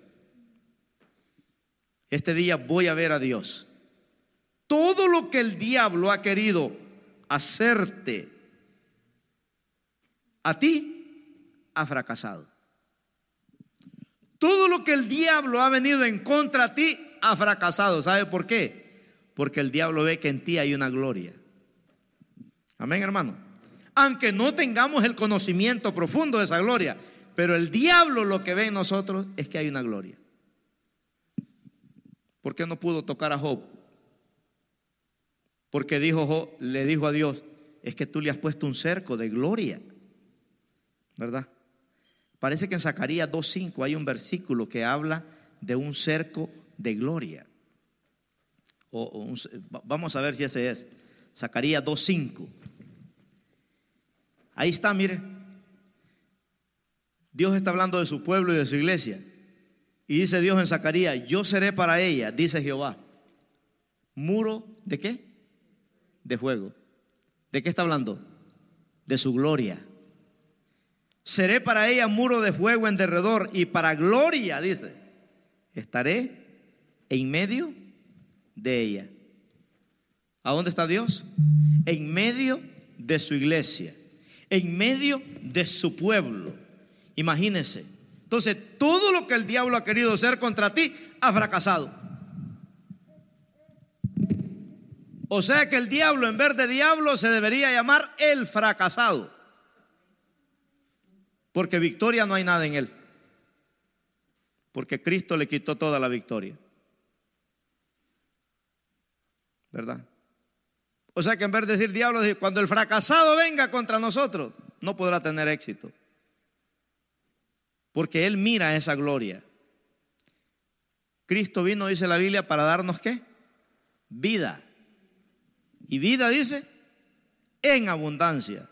Este día voy a ver a Dios. Todo lo que el diablo ha querido hacerte a ti, ha fracasado. Todo lo que el diablo ha venido en contra de ti, ha fracasado. ¿Sabe por qué? Porque el diablo ve que en ti hay una gloria. Amén, hermano. Aunque no tengamos el conocimiento profundo de esa gloria, pero el diablo lo que ve en nosotros es que hay una gloria. ¿Por qué no pudo tocar a Job? Porque dijo Job, le dijo a Dios, es que tú le has puesto un cerco de gloria. ¿Verdad? Parece que en Zacarías 2.5 hay un versículo que habla de un cerco de gloria. O, vamos a ver si ese es. Zacarías 2.5. Ahí está, mire. Dios está hablando de su pueblo y de su iglesia. Y dice Dios en Zacarías, yo seré para ella, dice Jehová. Muro de qué? De fuego. ¿De qué está hablando? De su gloria. Seré para ella muro de fuego en derredor y para gloria, dice, estaré en medio de ella. ¿A dónde está Dios? En medio de su iglesia, en medio de su pueblo. Imagínense. Entonces, todo lo que el diablo ha querido hacer contra ti ha fracasado. O sea que el diablo, en vez de diablo, se debería llamar el fracasado. Porque victoria no hay nada en él. Porque Cristo le quitó toda la victoria. ¿Verdad? O sea que en vez de decir diablo, cuando el fracasado venga contra nosotros, no podrá tener éxito. Porque Él mira esa gloria. Cristo vino, dice la Biblia, para darnos qué? Vida. Y vida dice en abundancia.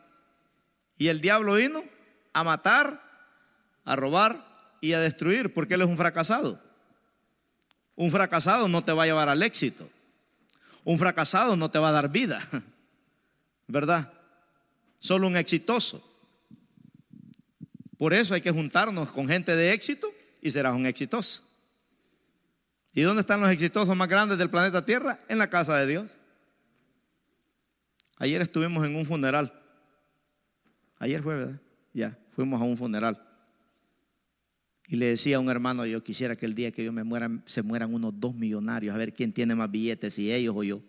Y el diablo vino a matar, a robar y a destruir, porque él es un fracasado. Un fracasado no te va a llevar al éxito. Un fracasado no te va a dar vida. ¿Verdad? Solo un exitoso. Por eso hay que juntarnos con gente de éxito y serás un exitoso. ¿Y dónde están los exitosos más grandes del planeta Tierra? En la casa de Dios. Ayer estuvimos en un funeral. Ayer ¿verdad? Ya, fuimos a un funeral. Y le decía a un hermano, yo quisiera que el día que yo me muera se mueran unos dos millonarios, a ver quién tiene más billetes, si ellos o yo.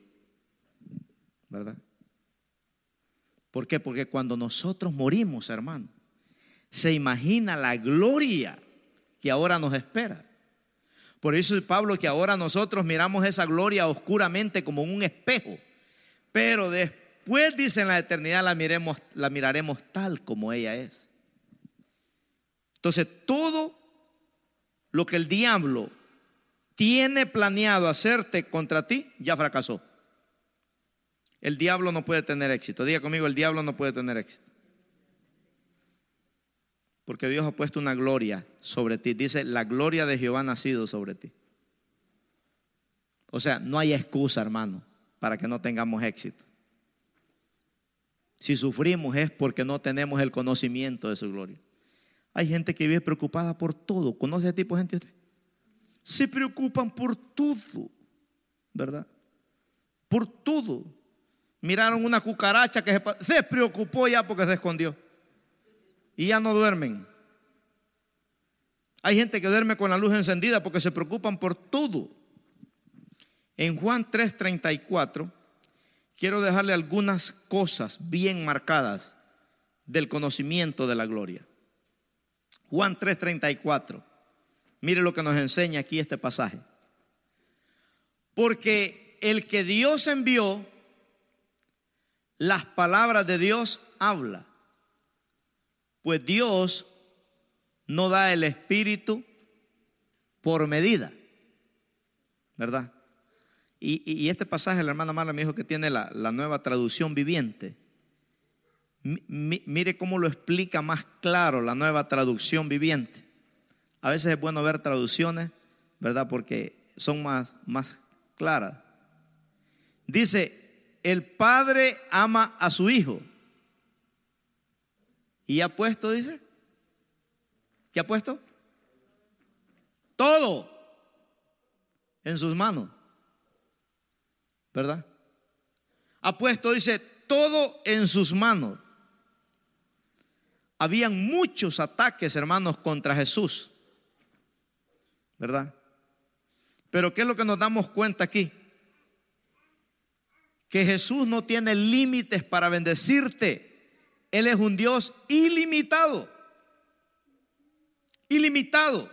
¿Verdad? ¿Por qué? Porque cuando nosotros morimos, hermano, se imagina la gloria que ahora nos espera. Por eso Pablo que ahora nosotros miramos esa gloria oscuramente como un espejo, pero después dice, en la eternidad la, miremos, la miraremos tal como ella es. Entonces, todo lo que el diablo tiene planeado hacerte contra ti, ya fracasó. El diablo no puede tener éxito. Diga conmigo, el diablo no puede tener éxito. Porque Dios ha puesto una gloria sobre ti. Dice, la gloria de Jehová ha nacido sobre ti. O sea, no hay excusa, hermano, para que no tengamos éxito. Si sufrimos es porque no tenemos el conocimiento de su gloria. Hay gente que vive preocupada por todo. ¿Conoce ese tipo de gente usted? Se preocupan por todo, ¿verdad? Por todo. Miraron una cucaracha que se, se preocupó ya porque se escondió. Y ya no duermen. Hay gente que duerme con la luz encendida porque se preocupan por todo. En Juan 3:34 quiero dejarle algunas cosas bien marcadas del conocimiento de la gloria. Juan 3:34. Mire lo que nos enseña aquí este pasaje. Porque el que Dios envió, las palabras de Dios habla. Pues Dios no da el Espíritu por medida. ¿Verdad? Y, este pasaje, la hermana Marla me dijo que tiene la, nueva traducción viviente. Mire cómo lo explica más claro la nueva traducción viviente. A veces es bueno ver traducciones, ¿verdad? Porque son más, más claras. Dice, el padre ama a su hijo. ¿Y ha puesto, dice? ¿Qué ha puesto? Todo en sus manos. ¿verdad? Ha puesto, dice, todo en sus manos. Habían muchos ataques, hermanos, contra Jesús, ¿verdad? Pero ¿qué es lo que nos damos cuenta aquí? Que Jesús no tiene límites para bendecirte. Él es un Dios ilimitado. Ilimitado.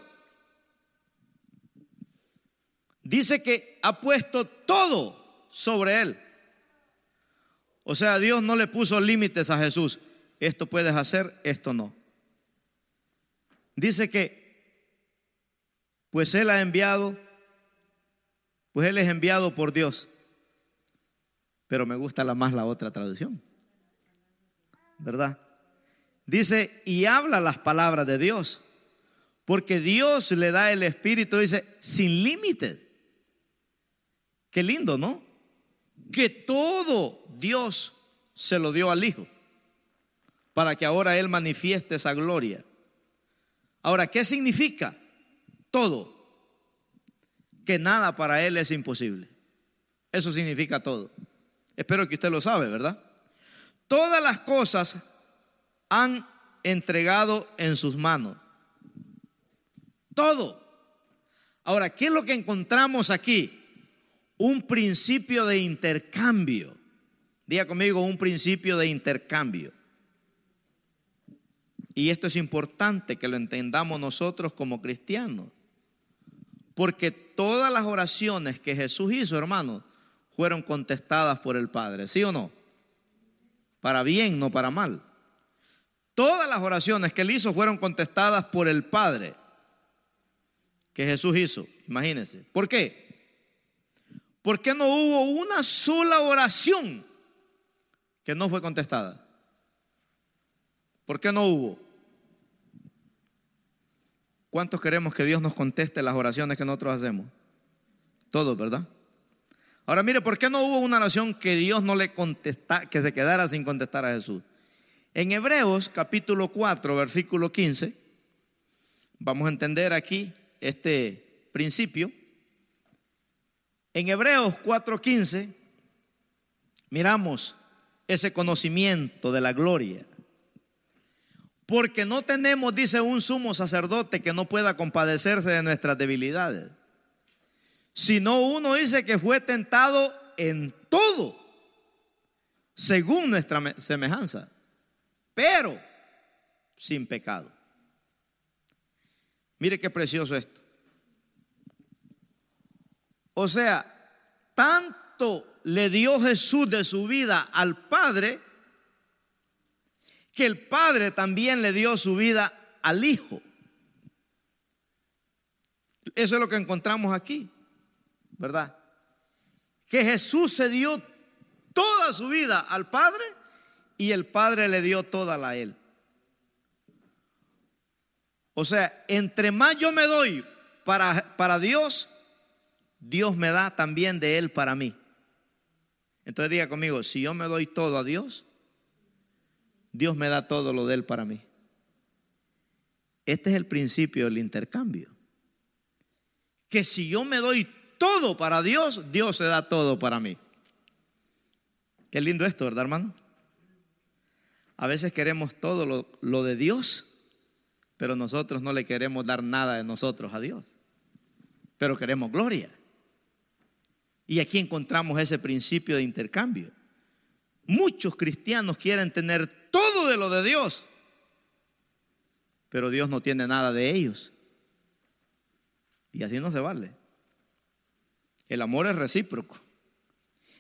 Dice que ha puesto todo sobre él. O sea, Dios no le puso límites a Jesús. Esto puedes hacer, esto no. Dice que, pues Él ha enviado, pues Él es enviado por Dios. Pero me gusta la más la otra traducción. ¿Verdad? Dice, y habla las palabras de Dios. Porque Dios le da el Espíritu, dice, sin límites. Qué lindo, ¿no? que todo Dios se lo dio al Hijo para que ahora Él manifieste esa gloria. Ahora, ¿qué significa? Todo. Que nada para Él es imposible. Eso significa todo. Espero que usted lo sabe, ¿verdad? Todas las cosas han entregado en sus manos. Todo. Ahora, ¿qué es lo que encontramos aquí? un principio de intercambio. Diga conmigo, un principio de intercambio. Y esto es importante que lo entendamos nosotros como cristianos. Porque todas las oraciones que Jesús hizo, hermanos, fueron contestadas por el Padre. ¿Sí o no? Para bien, no para mal. Todas las oraciones que él hizo fueron contestadas por el Padre que Jesús hizo. Imagínense. ¿Por qué? Porque no hubo una sola oración que no fue contestada. ¿Por qué no hubo? ¿Cuántos queremos que Dios nos conteste las oraciones que nosotros hacemos? Todos, ¿verdad? Ahora mire, ¿por qué no hubo una oración que Dios no le contesta, que se quedara sin contestar a Jesús? En Hebreos capítulo 4, versículo 15, vamos a entender aquí este principio. En Hebreos 4:15 miramos ese conocimiento de la gloria. Porque no tenemos, dice un sumo sacerdote, que no pueda compadecerse de nuestras debilidades, sino uno dice que fue tentado en todo, según nuestra semejanza, pero sin pecado. Mire qué precioso esto. O sea, tanto le dio Jesús de su vida al Padre, que el Padre también le dio su vida al Hijo. Eso es lo que encontramos aquí, ¿verdad? Que Jesús se dio toda su vida al Padre y el Padre le dio toda a Él. O sea, entre más yo me doy para, para Dios, Dios me da también de Él para mí. Entonces diga conmigo, si yo me doy todo a Dios, Dios me da todo lo de Él para mí. Este es el principio del intercambio. Que si yo me doy todo para Dios, Dios se da todo para mí. Qué lindo esto, ¿verdad, hermano? A veces queremos todo lo, lo de Dios, pero nosotros no le queremos dar nada de nosotros a Dios. Pero queremos gloria. Y aquí encontramos ese principio de intercambio. Muchos cristianos quieren tener todo de lo de Dios, pero Dios no tiene nada de ellos. Y así no se vale. El amor es recíproco.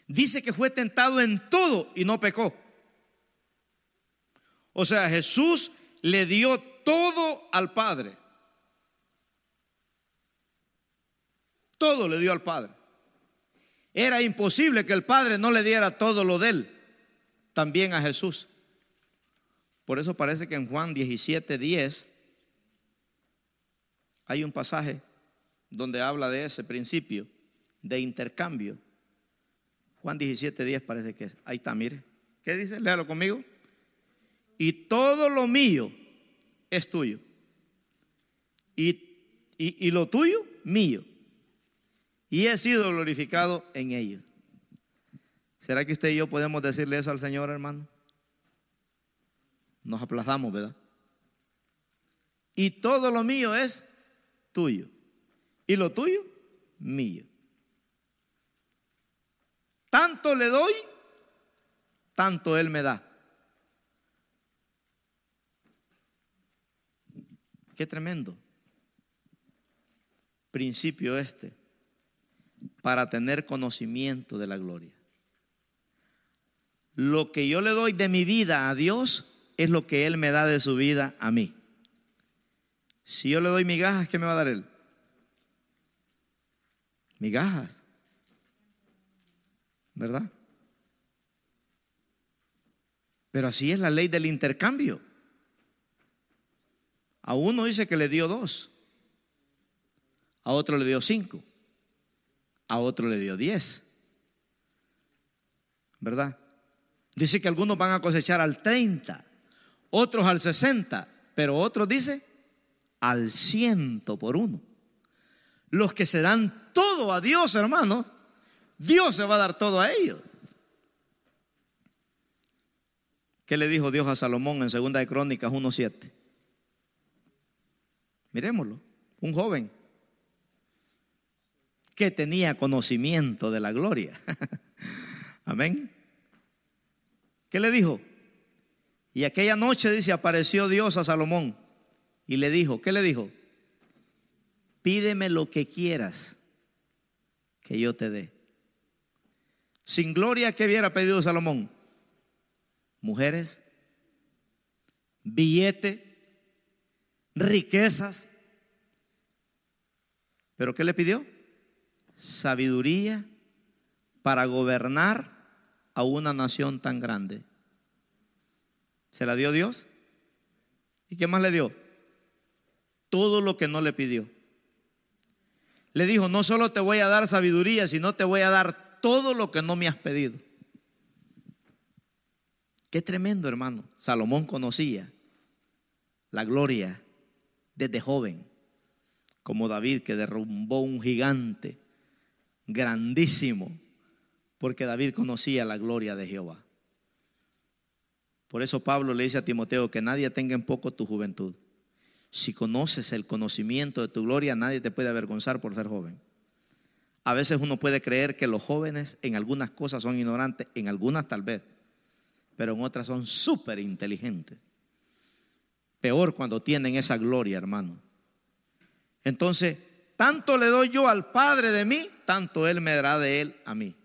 Dice que fue tentado en todo y no pecó. O sea, Jesús le dio todo al Padre. Todo le dio al Padre. Era imposible que el Padre no le diera todo lo de él, también a Jesús. Por eso parece que en Juan 17, 10 hay un pasaje donde habla de ese principio de intercambio. Juan 17, 10 parece que es. Ahí está, mire. ¿Qué dice? Léalo conmigo. Y todo lo mío es tuyo. Y, y lo tuyo, mío y he sido glorificado en ello. ¿Será que usted y yo podemos decirle eso al Señor, hermano? Nos aplazamos, ¿verdad? Y todo lo mío es tuyo. Y lo tuyo, mío. Tanto le doy, tanto Él me da. Qué tremendo principio este para tener conocimiento de la gloria. Lo que yo le doy de mi vida a Dios es lo que Él me da de su vida a mí. Si yo le doy migajas, ¿qué me va a dar Él? Migajas. ¿Verdad? Pero así es la ley del intercambio. A uno dice que le dio dos, a otro le dio cinco a otro le dio 10. ¿Verdad? Dice que algunos van a cosechar al 30, otros al 60, pero otros dice al ciento por uno. Los que se dan todo a Dios, hermanos, Dios se va a dar todo a ellos. ¿Qué le dijo Dios a Salomón en Segunda de Crónicas 1.7? Miremoslo, un joven que tenía conocimiento de la gloria. Amén. ¿Qué le dijo? Y aquella noche, dice, apareció Dios a Salomón y le dijo, ¿qué le dijo? Pídeme lo que quieras que yo te dé. Sin gloria, ¿qué hubiera pedido Salomón? Mujeres, billete, riquezas. ¿Pero qué le pidió? Sabiduría para gobernar a una nación tan grande. ¿Se la dio Dios? ¿Y qué más le dio? Todo lo que no le pidió. Le dijo, no solo te voy a dar sabiduría, sino te voy a dar todo lo que no me has pedido. Qué tremendo, hermano. Salomón conocía la gloria desde joven, como David que derrumbó un gigante grandísimo, porque David conocía la gloria de Jehová. Por eso Pablo le dice a Timoteo que nadie tenga en poco tu juventud. Si conoces el conocimiento de tu gloria, nadie te puede avergonzar por ser joven. A veces uno puede creer que los jóvenes en algunas cosas son ignorantes, en algunas tal vez, pero en otras son súper inteligentes. Peor cuando tienen esa gloria, hermano. Entonces, tanto le doy yo al Padre de mí, tanto Él me dará de Él a mí.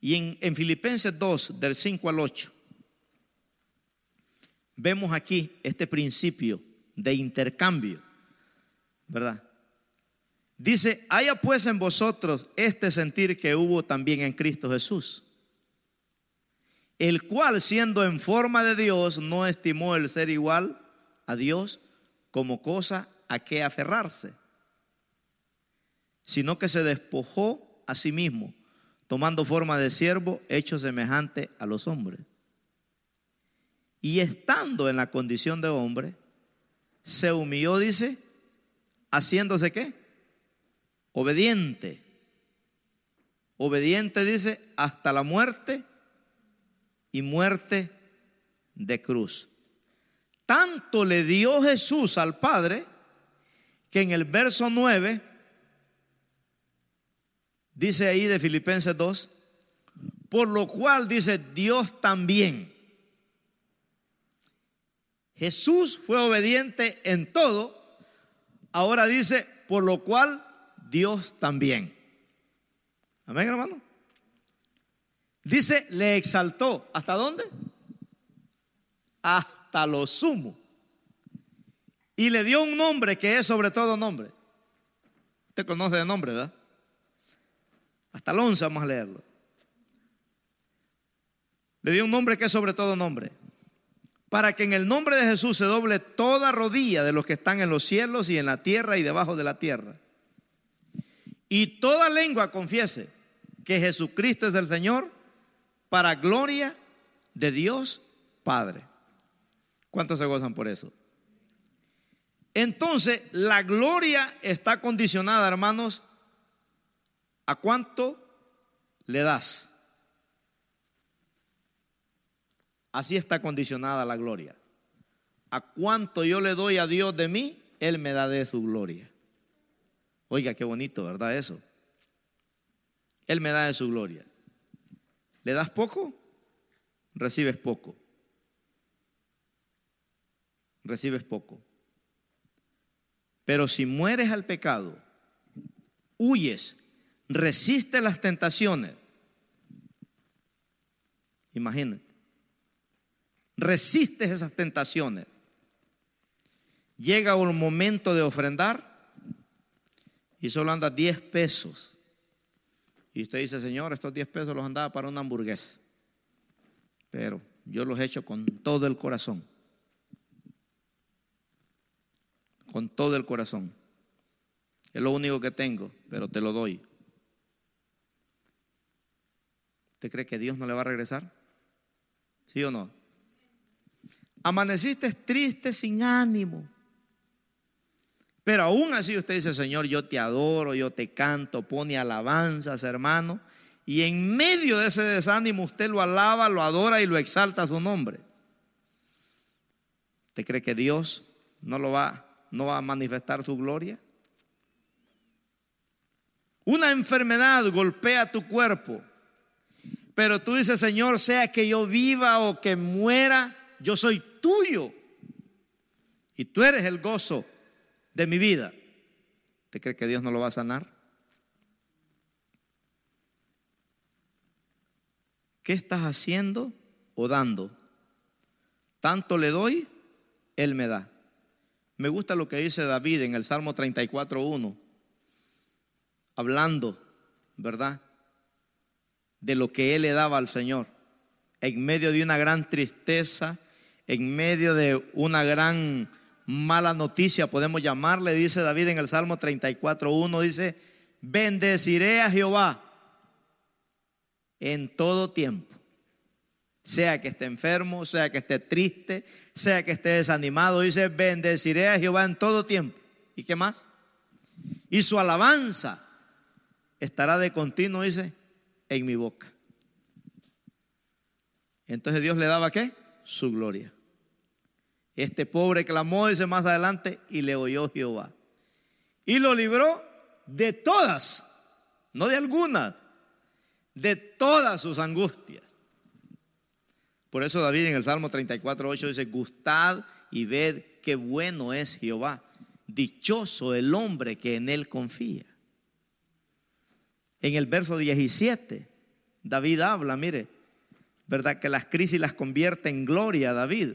Y en, en Filipenses 2, del 5 al 8, vemos aquí este principio de intercambio, ¿verdad? Dice, haya pues en vosotros este sentir que hubo también en Cristo Jesús, el cual siendo en forma de Dios no estimó el ser igual a Dios como cosa a que aferrarse, sino que se despojó a sí mismo, tomando forma de siervo, hecho semejante a los hombres. Y estando en la condición de hombre, se humilló, dice, haciéndose qué? Obediente. Obediente, dice, hasta la muerte y muerte de cruz. Tanto le dio Jesús al Padre que en el verso 9 dice ahí de Filipenses 2, por lo cual dice Dios también Jesús fue obediente en todo. Ahora dice, por lo cual Dios también. Amén, hermano. Dice, le exaltó. ¿Hasta dónde? Hasta lo sumo. Y le dio un nombre que es sobre todo nombre. Usted conoce de nombre, ¿verdad? Hasta el 11 vamos a leerlo. Le dio un nombre que es sobre todo nombre para que en el nombre de Jesús se doble toda rodilla de los que están en los cielos y en la tierra y debajo de la tierra. Y toda lengua confiese que Jesucristo es el Señor para gloria de Dios Padre. ¿Cuántos se gozan por eso? Entonces, la gloria está condicionada, hermanos, a cuánto le das. Así está condicionada la gloria. A cuánto yo le doy a Dios de mí, Él me da de su gloria. Oiga, qué bonito, ¿verdad? Eso. Él me da de su gloria. ¿Le das poco? Recibes poco. Recibes poco. Pero si mueres al pecado, huyes, resistes las tentaciones. Imagínate resistes esas tentaciones. Llega un momento de ofrendar y solo anda 10 pesos. Y usted dice, Señor, estos 10 pesos los andaba para una hamburguesa. Pero yo los he hecho con todo el corazón. Con todo el corazón. Es lo único que tengo, pero te lo doy. ¿Usted cree que Dios no le va a regresar? ¿Sí o no? Amaneciste triste, sin ánimo. Pero aún así usted dice, Señor, yo te adoro, yo te canto, pone alabanzas, hermano. Y en medio de ese desánimo usted lo alaba, lo adora y lo exalta a su nombre. ¿Usted cree que Dios no lo va, no va a manifestar su gloria? Una enfermedad golpea tu cuerpo. Pero tú dices, Señor, sea que yo viva o que muera, yo soy tuyo. Y tú eres el gozo de mi vida. ¿Te cree que Dios no lo va a sanar? ¿Qué estás haciendo o dando? Tanto le doy, Él me da. Me gusta lo que dice David en el Salmo 34.1, hablando, ¿verdad? De lo que Él le daba al Señor. En medio de una gran tristeza, en medio de una gran mala noticia, podemos llamarle, dice David en el Salmo 34.1, dice, bendeciré a Jehová en todo tiempo. Sea que esté enfermo, sea que esté triste, sea que esté desanimado, dice, bendeciré a Jehová en todo tiempo. ¿Y qué más? Y su alabanza estará de continuo, dice, en mi boca. Entonces Dios le daba qué? Su gloria. Este pobre clamó, dice más adelante, y le oyó Jehová. Y lo libró de todas, no de algunas, de todas sus angustias. Por eso David en el Salmo 34, 8 dice, gustad y ved qué bueno es Jehová. Dichoso el hombre que en él confía. En el verso 17, David habla, mire, ¿verdad? Que las crisis las convierte en gloria a David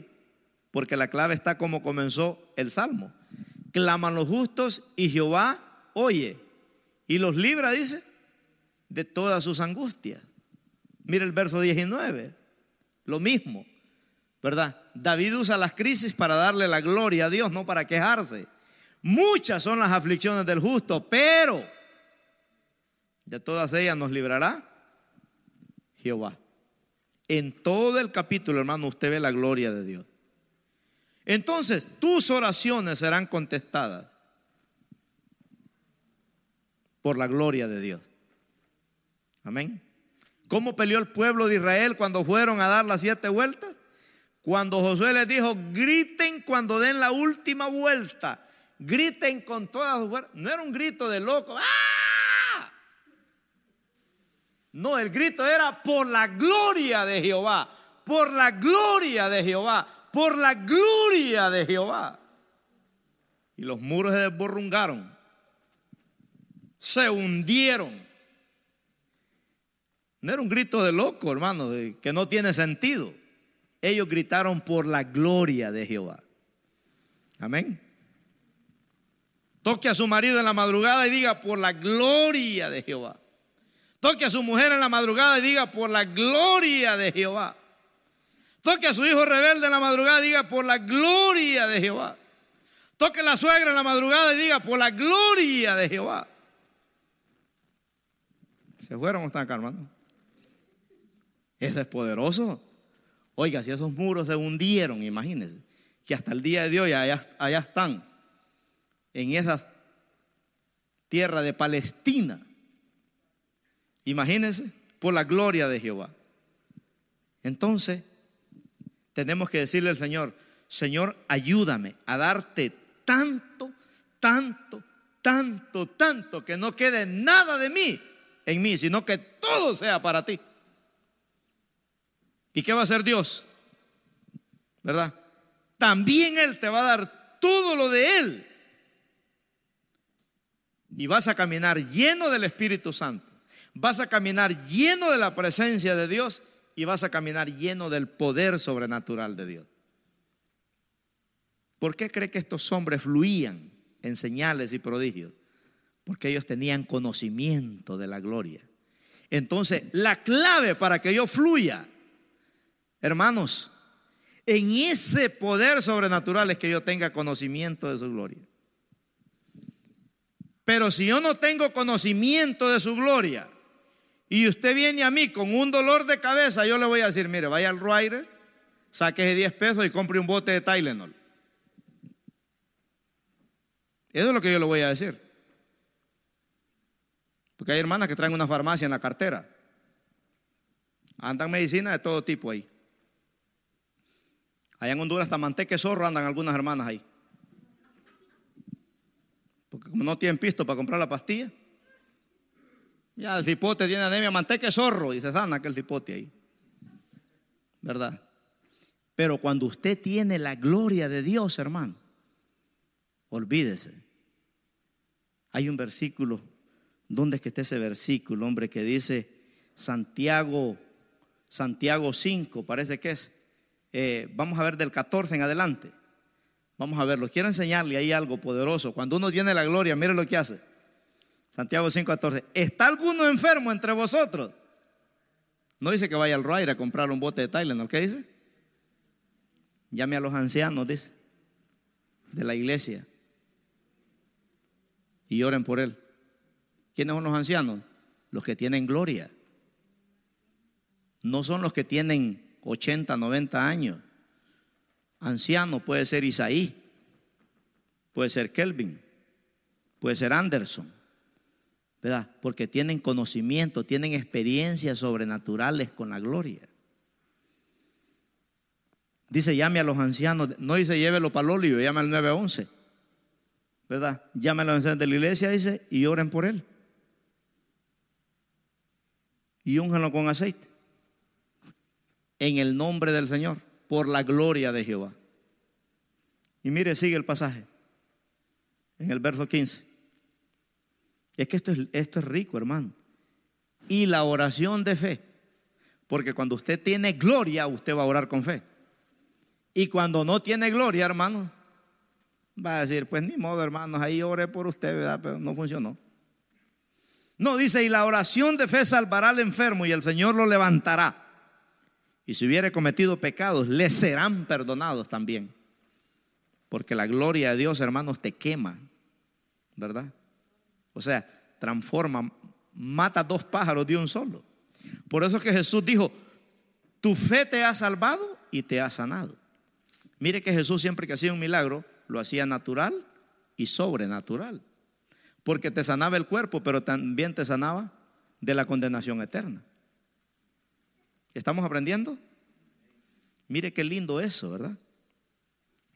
porque la clave está como comenzó el salmo. Claman los justos y Jehová oye y los libra, dice, de todas sus angustias. Mira el verso 19, lo mismo, ¿verdad? David usa las crisis para darle la gloria a Dios, no para quejarse. Muchas son las aflicciones del justo, pero de todas ellas nos librará Jehová. En todo el capítulo, hermano, usted ve la gloria de Dios. Entonces tus oraciones serán contestadas por la gloria de Dios. Amén. ¿Cómo peleó el pueblo de Israel cuando fueron a dar las siete vueltas? Cuando Josué les dijo, griten cuando den la última vuelta. Griten con todas sus fuerzas. No era un grito de loco. ¡Ah! No, el grito era por la gloria de Jehová. Por la gloria de Jehová por la gloria de Jehová. Y los muros se desborrungaron, se hundieron. No era un grito de loco, hermano, que no tiene sentido. Ellos gritaron por la gloria de Jehová. Amén. Toque a su marido en la madrugada y diga por la gloria de Jehová. Toque a su mujer en la madrugada y diga por la gloria de Jehová. Toque a su hijo rebelde en la madrugada y diga, por la gloria de Jehová. Toque a la suegra en la madrugada y diga, por la gloria de Jehová. ¿Se fueron o están acá, hermano? Eso es poderoso. Oiga, si esos muros se hundieron, imagínense, que hasta el día de hoy allá, allá están, en esa tierra de Palestina. Imagínense, por la gloria de Jehová. Entonces, tenemos que decirle al Señor, Señor, ayúdame a darte tanto, tanto, tanto, tanto, que no quede nada de mí en mí, sino que todo sea para ti. ¿Y qué va a hacer Dios? ¿Verdad? También Él te va a dar todo lo de Él. Y vas a caminar lleno del Espíritu Santo. Vas a caminar lleno de la presencia de Dios y vas a caminar lleno del poder sobrenatural de Dios. ¿Por qué cree que estos hombres fluían en señales y prodigios? Porque ellos tenían conocimiento de la gloria. Entonces, la clave para que yo fluya, hermanos, en ese poder sobrenatural es que yo tenga conocimiento de su gloria. Pero si yo no tengo conocimiento de su gloria, y usted viene a mí con un dolor de cabeza, yo le voy a decir, mire, vaya al Ryder, saque 10 pesos y compre un bote de Tylenol. Eso es lo que yo le voy a decir. Porque hay hermanas que traen una farmacia en la cartera. Andan medicina de todo tipo ahí. Allá en Honduras hasta manteca zorro andan algunas hermanas ahí. Porque como no tienen pisto para comprar la pastilla, Ya el cipote tiene anemia, manteca zorro y se sana aquel cipote ahí. ¿Verdad? Pero cuando usted tiene la gloria de Dios, hermano, olvídese. Hay un versículo, ¿dónde es que está ese versículo, hombre, que dice Santiago, Santiago 5, parece que es. Eh, vamos a ver del 14 en adelante. Vamos a verlo. Quiero enseñarle ahí algo poderoso. Cuando uno tiene la gloria, mire lo que hace. Santiago 5:14. ¿Está alguno enfermo entre vosotros? No dice que vaya al Roair a comprar un bote de Thailand, ¿qué dice? Llame a los ancianos, dice, de la iglesia y oren por él. ¿Quiénes son los ancianos? Los que tienen gloria. No son los que tienen 80, 90 años. Anciano puede ser Isaí, puede ser Kelvin, puede ser Anderson, ¿verdad? Porque tienen conocimiento, tienen experiencias sobrenaturales con la gloria. Dice, llame a los ancianos, no dice llévelo para el óleo, llame al 911, ¿verdad? Llame a los ancianos de la iglesia, dice, y oren por él. Y únganlo con aceite. En el nombre del Señor, por la gloria de Jehová. Y mire, sigue el pasaje. En el verso 15. Es que esto es, rico, hermano. Y la oración de fe. Porque cuando usted tiene gloria, usted va a orar con fe. Y cuando no tiene gloria, hermano, va a decir, pues ni modo, hermanos, ahí oré por usted, ¿verdad? Pero no funcionó. No, dice, y la oración de fe salvará al enfermo y el Señor lo levantará. Y si hubiere cometido pecados, le serán perdonados también. Porque la gloria de Dios, hermanos, te quema, ¿verdad? O sea, transforma, mata dos pájaros de un solo. Por eso es que Jesús dijo, tu fe te ha salvado y te ha sanado. Mire que Jesús siempre que hacía un milagro, lo hacía natural y sobrenatural. Porque te sanaba el cuerpo, pero también te sanaba de la condenación eterna. ¿Estamos aprendiendo? Mire qué lindo eso, ¿verdad?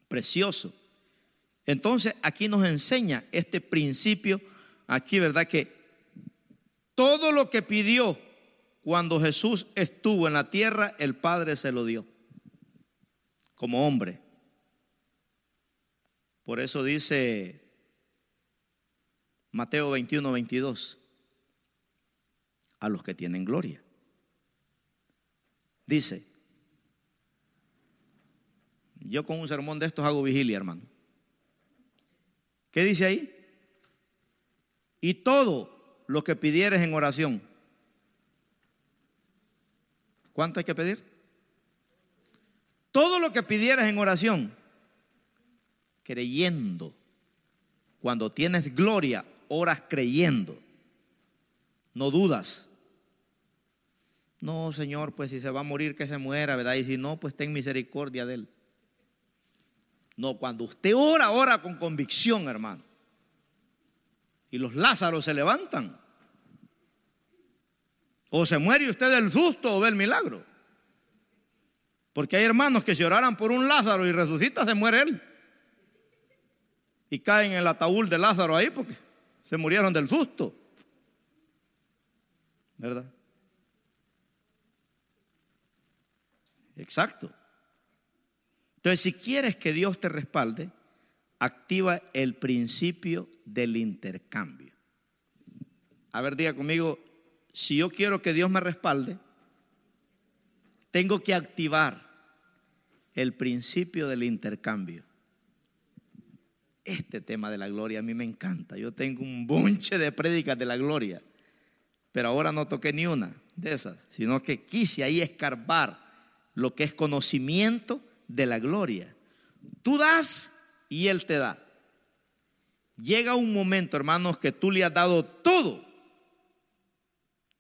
Precioso. Entonces aquí nos enseña este principio, aquí, ¿verdad? Que todo lo que pidió cuando Jesús estuvo en la tierra, el Padre se lo dio como hombre. Por eso dice Mateo 21, 22, a los que tienen gloria. Dice, yo con un sermón de estos hago vigilia, hermano. ¿Qué dice ahí? Y todo lo que pidieres en oración. ¿Cuánto hay que pedir? Todo lo que pidieras en oración, creyendo. Cuando tienes gloria, oras creyendo. No dudas. No, Señor, pues si se va a morir, que se muera, ¿verdad? Y si no, pues ten misericordia de él. No, cuando usted ora, ora con convicción, hermano. Y los Lázaros se levantan. O se muere usted del susto o del milagro. Porque hay hermanos que si oraran por un Lázaro y resucita, se muere él. Y caen en el ataúd de Lázaro ahí porque se murieron del susto. ¿Verdad? Exacto. Entonces, si quieres que Dios te respalde, activa el principio del intercambio. A ver, diga conmigo, si yo quiero que Dios me respalde, tengo que activar el principio del intercambio. Este tema de la gloria a mí me encanta. Yo tengo un bonche de prédicas de la gloria, pero ahora no toqué ni una de esas, sino que quise ahí escarbar lo que es conocimiento de la gloria. Tú das y Él te da. Llega un momento, hermanos, que tú le has dado todo.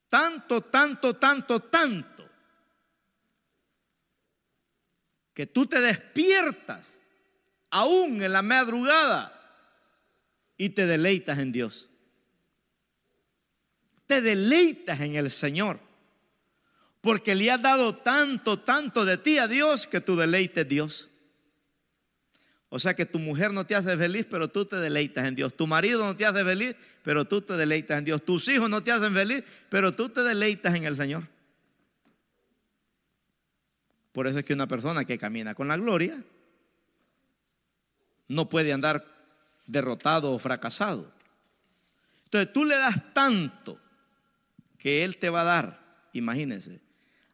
Tanto, tanto, tanto, tanto que tú te despiertas aún en la madrugada y te deleitas en Dios. Te deleitas en el Señor. Porque le has dado tanto, tanto de ti a Dios que tu deleite es Dios. O sea que tu mujer no te hace feliz, pero tú te deleitas en Dios. Tu marido no te hace feliz, pero tú te deleitas en Dios. Tus hijos no te hacen feliz, pero tú te deleitas en el Señor. Por eso es que una persona que camina con la gloria no puede andar derrotado o fracasado. Entonces tú le das tanto que Él te va a dar, imagínense,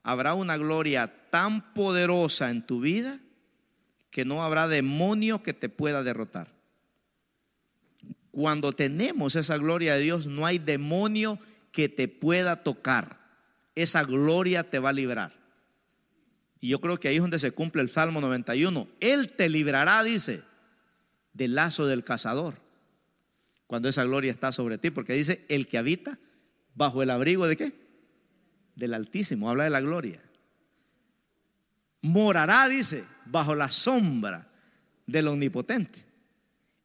habrá una gloria tan poderosa en tu vida que no habrá demonio que te pueda derrotar. Cuando tenemos esa gloria de Dios, no hay demonio que te pueda tocar. Esa gloria te va a librar. Y yo creo que ahí es donde se cumple el Salmo 91. Él te librará, dice, del lazo del cazador. Cuando esa gloria está sobre ti, porque dice, el que habita bajo el abrigo de qué? Del Altísimo, habla de la gloria morará, dice, bajo la sombra del Omnipotente.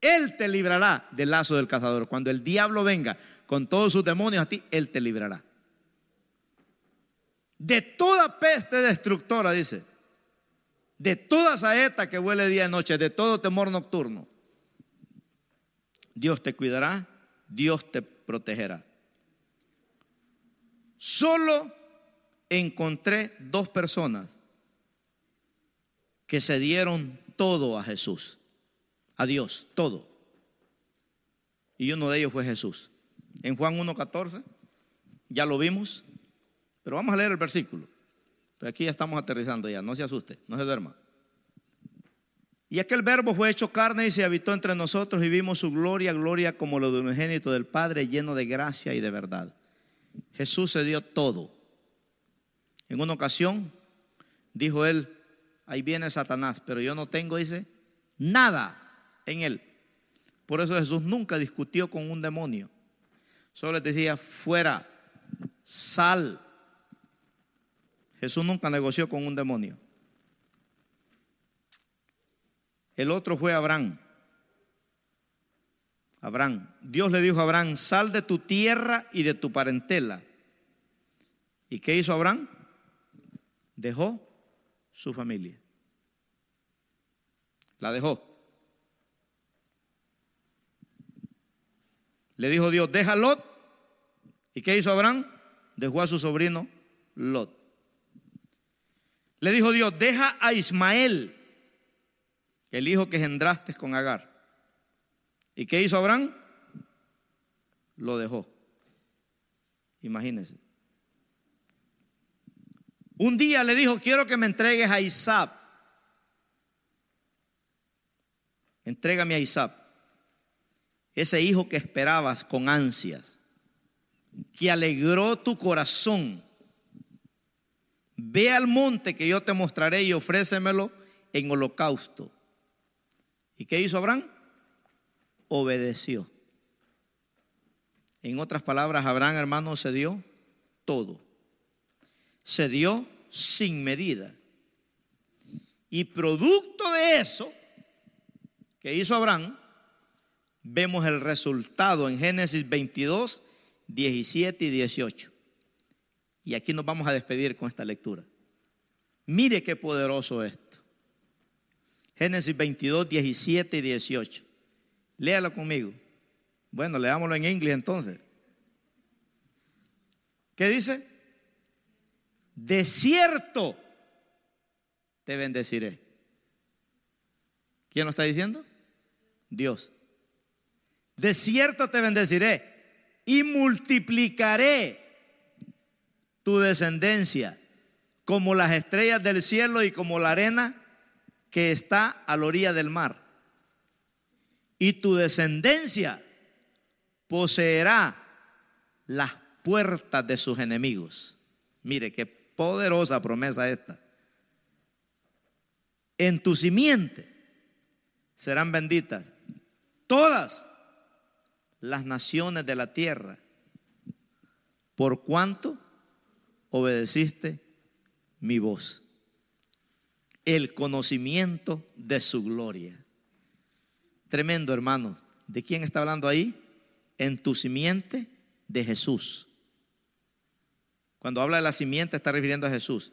Él te librará del lazo del cazador. Cuando el diablo venga con todos sus demonios a ti, Él te librará. De toda peste destructora, dice. De toda saeta que huele día y noche, de todo temor nocturno. Dios te cuidará, Dios te protegerá. Solo encontré dos personas que se dieron todo a Jesús, a Dios, todo. Y uno de ellos fue Jesús. En Juan 1.14, ya lo vimos, pero vamos a leer el versículo. Aquí ya estamos aterrizando ya, no se asuste, no se duerma. Y aquel verbo fue hecho carne y se habitó entre nosotros y vimos su gloria, gloria como lo de un unigénito del Padre, lleno de gracia y de verdad. Jesús se dio todo. En una ocasión dijo él, ahí viene Satanás, pero yo no tengo, dice, nada en él. Por eso Jesús nunca discutió con un demonio. Solo les decía, fuera, sal. Jesús nunca negoció con un demonio. El otro fue Abraham. Abraham. Dios le dijo a Abraham, sal de tu tierra y de tu parentela. ¿Y qué hizo Abraham? Dejó su familia. La dejó. Le dijo Dios, deja Lot. ¿Y qué hizo Abraham? Dejó a su sobrino Lot. Le dijo Dios, deja a Ismael, el hijo que engendraste con Agar. ¿Y qué hizo Abraham? Lo dejó. Imagínense. Un día le dijo, quiero que me entregues a Isaac. Entrégame a Isaac, ese hijo que esperabas con ansias, que alegró tu corazón. Ve al monte que yo te mostraré y ofrécemelo en holocausto. ¿Y qué hizo Abraham? Obedeció. En otras palabras, Abraham, hermano, se dio todo se dio sin medida. Y producto de eso que hizo Abraham, vemos el resultado en Génesis 22, 17 y 18. Y aquí nos vamos a despedir con esta lectura. Mire qué poderoso esto. Génesis 22, 17 y 18. Léalo conmigo. Bueno, leámoslo en inglés entonces. ¿Qué dice? De cierto te bendeciré. ¿Quién lo está diciendo? Dios. De cierto te bendeciré y multiplicaré tu descendencia como las estrellas del cielo y como la arena que está a la orilla del mar. Y tu descendencia poseerá las puertas de sus enemigos. Mire qué Poderosa promesa esta. En tu simiente serán benditas todas las naciones de la tierra, por cuanto obedeciste mi voz. El conocimiento de su gloria. Tremendo, hermano. ¿De quién está hablando ahí? En tu simiente de Jesús. Cuando habla de la simiente está refiriendo a Jesús.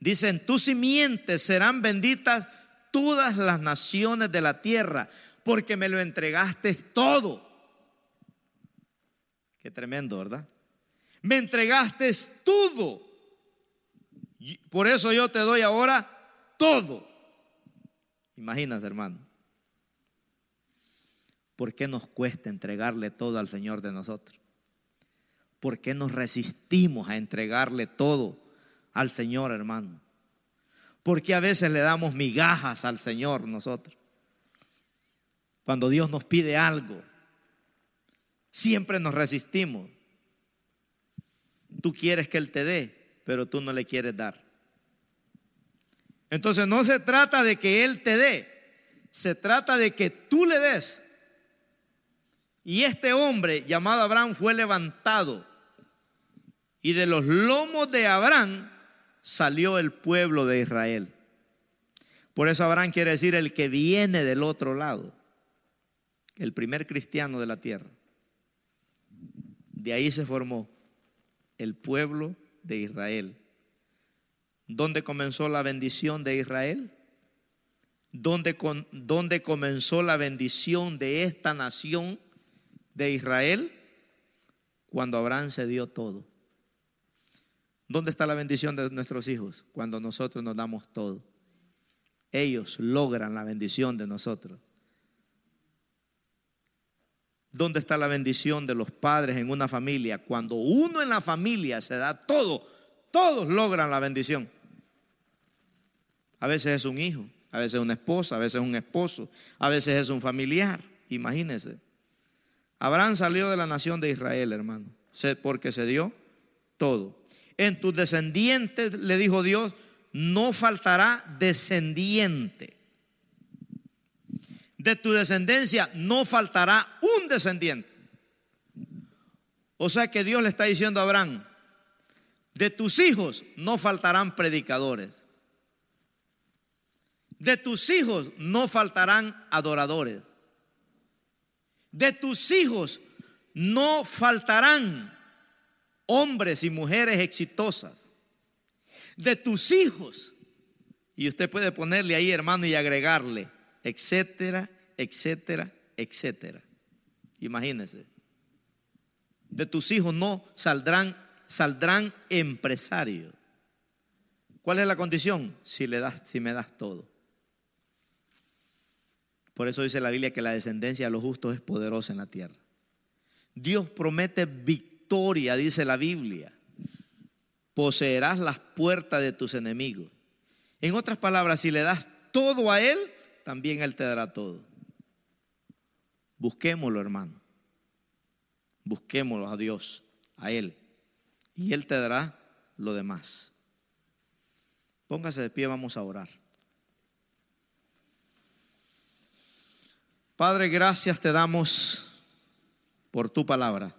Dice, en tu simiente serán benditas todas las naciones de la tierra, porque me lo entregaste todo. Qué tremendo, ¿verdad? Me entregaste todo. Por eso yo te doy ahora todo. Imagínate, hermano. ¿Por qué nos cuesta entregarle todo al Señor de nosotros? ¿Por qué nos resistimos a entregarle todo al Señor, hermano? ¿Por qué a veces le damos migajas al Señor nosotros? Cuando Dios nos pide algo, siempre nos resistimos. Tú quieres que Él te dé, pero tú no le quieres dar. Entonces no se trata de que Él te dé, se trata de que tú le des. Y este hombre llamado Abraham fue levantado. Y de los lomos de Abraham salió el pueblo de Israel. Por eso Abraham quiere decir el que viene del otro lado, el primer cristiano de la tierra. De ahí se formó el pueblo de Israel. ¿Dónde comenzó la bendición de Israel? ¿Dónde, con, ¿Dónde comenzó la bendición de esta nación de Israel? Cuando Abraham se dio todo. ¿Dónde está la bendición de nuestros hijos? Cuando nosotros nos damos todo. Ellos logran la bendición de nosotros. ¿Dónde está la bendición de los padres en una familia? Cuando uno en la familia se da todo, todos logran la bendición. A veces es un hijo, a veces es una esposa, a veces es un esposo, a veces es un familiar. Imagínense. Abraham salió de la nación de Israel, hermano, porque se dio todo. En tus descendientes, le dijo Dios, no faltará descendiente. De tu descendencia no faltará un descendiente. O sea que Dios le está diciendo a Abraham, de tus hijos no faltarán predicadores. De tus hijos no faltarán adoradores. De tus hijos no faltarán hombres y mujeres exitosas. De tus hijos. Y usted puede ponerle ahí, hermano, y agregarle, etcétera, etcétera, etcétera. Imagínense. De tus hijos no saldrán, saldrán empresarios. ¿Cuál es la condición? Si le das, si me das todo. Por eso dice la Biblia que la descendencia de los justos es poderosa en la tierra. Dios promete victoria dice la Biblia. Poseerás las puertas de tus enemigos. En otras palabras, si le das todo a Él, también Él te dará todo. Busquémoslo, hermano. Busquémoslo a Dios, a Él. Y Él te dará lo demás. Póngase de pie, vamos a orar. Padre, gracias te damos por tu palabra.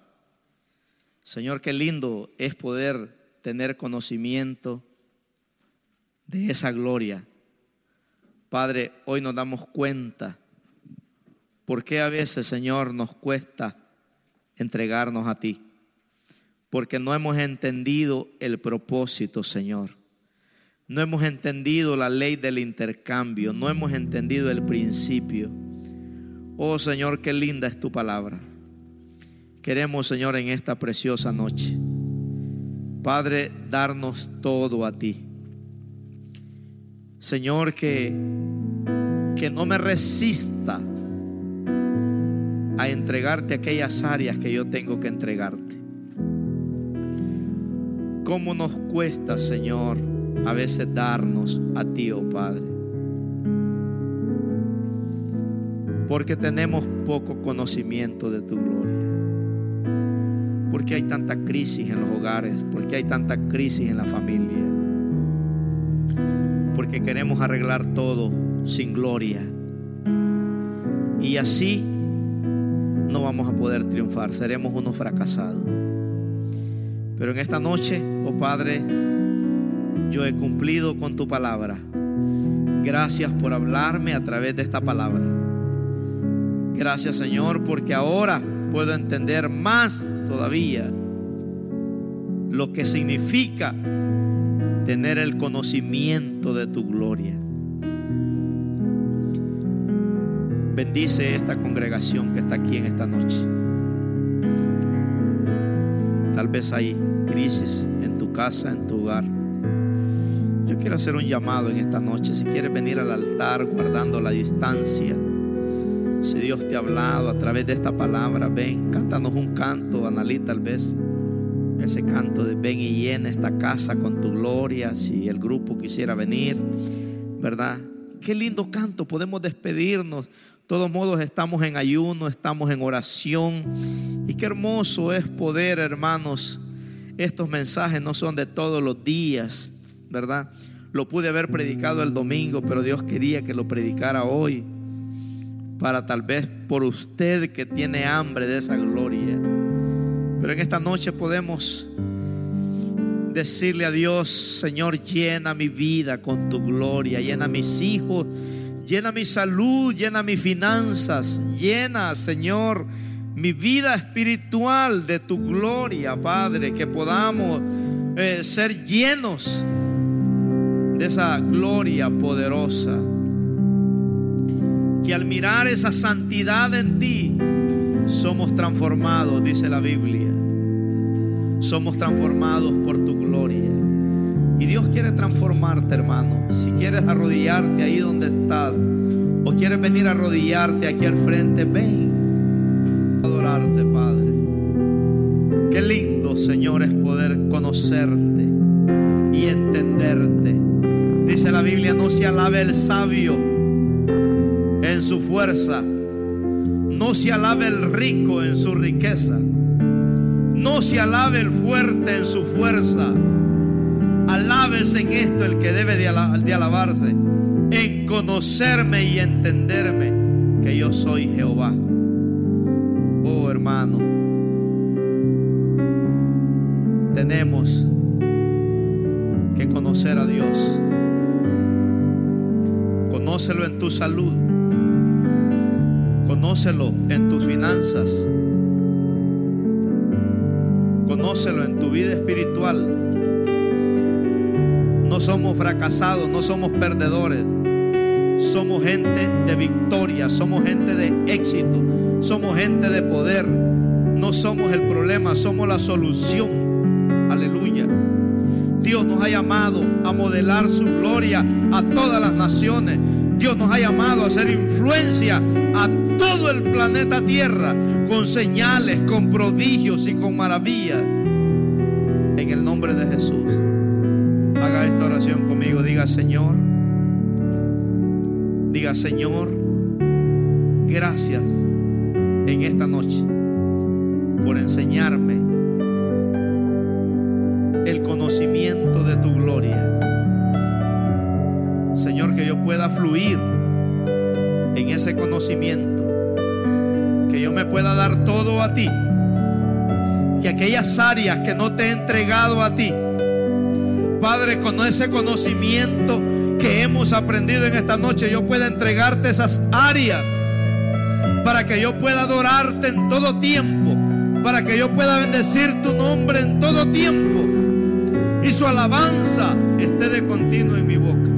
Señor, qué lindo es poder tener conocimiento de esa gloria. Padre, hoy nos damos cuenta por qué a veces, Señor, nos cuesta entregarnos a ti. Porque no hemos entendido el propósito, Señor. No hemos entendido la ley del intercambio. No hemos entendido el principio. Oh Señor, qué linda es tu palabra. Queremos, Señor, en esta preciosa noche, Padre, darnos todo a ti. Señor, que, que no me resista a entregarte aquellas áreas que yo tengo que entregarte. ¿Cómo nos cuesta, Señor, a veces darnos a ti, oh Padre? Porque tenemos poco conocimiento de tu gloria. ¿Por qué hay tanta crisis en los hogares? ¿Por qué hay tanta crisis en la familia? Porque queremos arreglar todo sin gloria. Y así no vamos a poder triunfar, seremos unos fracasados. Pero en esta noche, oh Padre, yo he cumplido con tu palabra. Gracias por hablarme a través de esta palabra. Gracias Señor, porque ahora puedo entender más todavía lo que significa tener el conocimiento de tu gloria. Bendice esta congregación que está aquí en esta noche. Tal vez hay crisis en tu casa, en tu hogar. Yo quiero hacer un llamado en esta noche. Si quieres venir al altar guardando la distancia, si Dios te ha hablado a través de esta palabra, ven, cántanos un canto, Analí, tal vez. Ese canto de ven y llena esta casa con tu gloria. Si el grupo quisiera venir, ¿verdad? Qué lindo canto, podemos despedirnos. De todos modos, estamos en ayuno, estamos en oración. Y qué hermoso es poder, hermanos. Estos mensajes no son de todos los días, ¿verdad? Lo pude haber predicado el domingo, pero Dios quería que lo predicara hoy. Para tal vez por usted que tiene hambre de esa gloria. Pero en esta noche podemos decirle a Dios, Señor, llena mi vida con tu gloria, llena mis hijos, llena mi salud, llena mis finanzas, llena, Señor, mi vida espiritual de tu gloria, Padre, que podamos eh, ser llenos de esa gloria poderosa. Que al mirar esa santidad en ti, somos transformados, dice la Biblia. Somos transformados por tu gloria. Y Dios quiere transformarte, hermano. Si quieres arrodillarte ahí donde estás, o quieres venir a arrodillarte aquí al frente, ven. Adorarte, Padre. Qué lindo, Señor, es poder conocerte y entenderte. Dice la Biblia, no se alabe el sabio su fuerza, no se alabe el rico en su riqueza, no se alabe el fuerte en su fuerza. Alabes en esto el que debe de, alabarse, en conocerme y entenderme que yo soy Jehová. Oh hermano, tenemos que conocer a Dios. Conócelo en tu salud. Conócelo en tus finanzas. Conócelo en tu vida espiritual. No somos fracasados, no somos perdedores. Somos gente de victoria, somos gente de éxito, somos gente de poder. No somos el problema, somos la solución. Aleluya. Dios nos ha llamado a modelar su gloria a todas las naciones. Dios nos ha llamado a hacer influencia a todo el planeta Tierra con señales, con prodigios y con maravillas. En el nombre de Jesús. Haga esta oración conmigo. Diga, Señor. Diga, Señor, gracias en esta noche por enseñarme el conocimiento de tu gloria. Pueda fluir en ese conocimiento. Que yo me pueda dar todo a ti. Que aquellas áreas que no te he entregado a ti, Padre, con ese conocimiento que hemos aprendido en esta noche, yo pueda entregarte esas áreas para que yo pueda adorarte en todo tiempo, para que yo pueda bendecir tu nombre en todo tiempo y su alabanza esté de continuo en mi boca.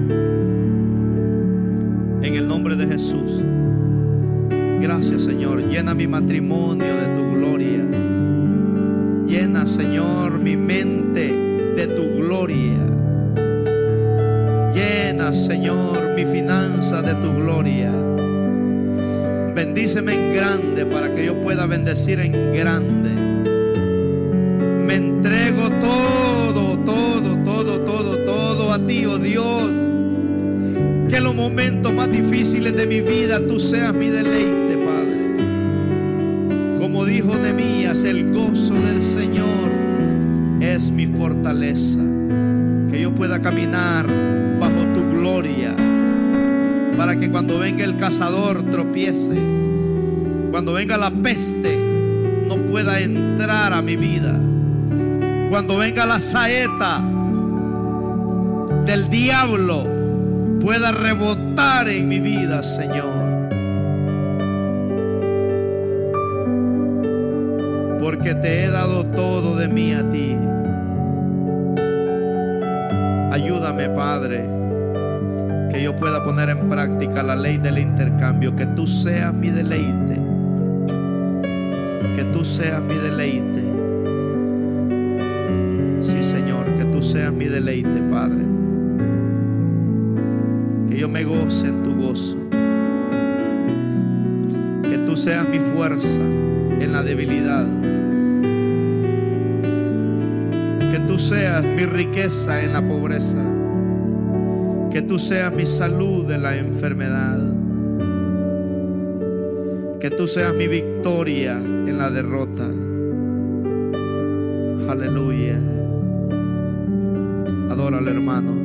Gracias Señor. Llena mi matrimonio de tu gloria. Llena Señor mi mente de tu gloria. Llena Señor mi finanza de tu gloria. Bendíceme en grande para que yo pueda bendecir en grande. De mi vida tú seas mi deleite, Padre. Como dijo Nemías, el gozo del Señor es mi fortaleza. Que yo pueda caminar bajo tu gloria. Para que cuando venga el cazador tropiece. Cuando venga la peste no pueda entrar a mi vida. Cuando venga la saeta del diablo pueda rebotar en mi vida, Señor. Porque te he dado todo de mí a ti. Ayúdame, Padre, que yo pueda poner en práctica la ley del intercambio, que tú seas mi deleite, que tú seas mi deleite. Sí, Señor, que tú seas mi deleite, Padre. Que yo me goce en tu gozo. Que tú seas mi fuerza en la debilidad. Que tú seas mi riqueza en la pobreza. Que tú seas mi salud en la enfermedad. Que tú seas mi victoria en la derrota. Aleluya. Adora al hermano.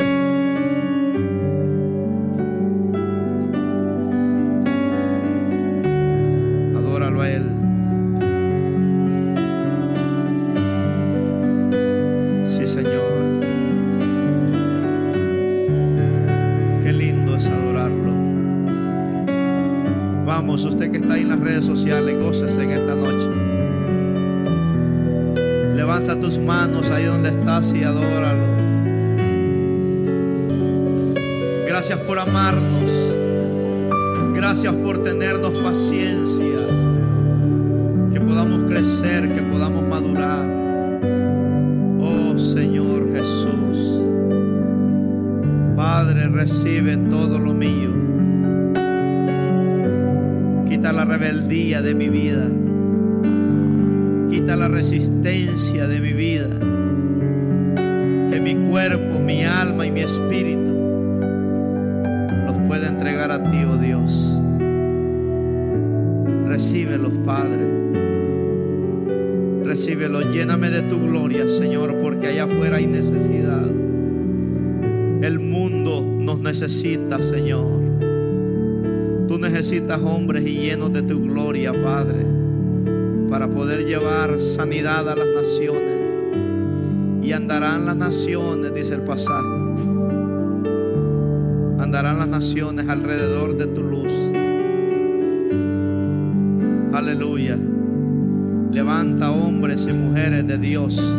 Adóralo. Gracias por amarnos. Gracias por tenernos paciencia. Que podamos crecer, que podamos madurar. Oh Señor Jesús. Padre, recibe todo lo mío. Quita la rebeldía de mi vida. Quita la resistencia de mi vida. Recíbelos. Lléname de tu gloria, Señor, porque allá afuera hay necesidad. El mundo nos necesita, Señor. Tú necesitas hombres y llenos de tu gloria, Padre, para poder llevar sanidad a las naciones. Y andarán las naciones, dice el pasaje. Andarán las naciones alrededor de tu luz. Dios,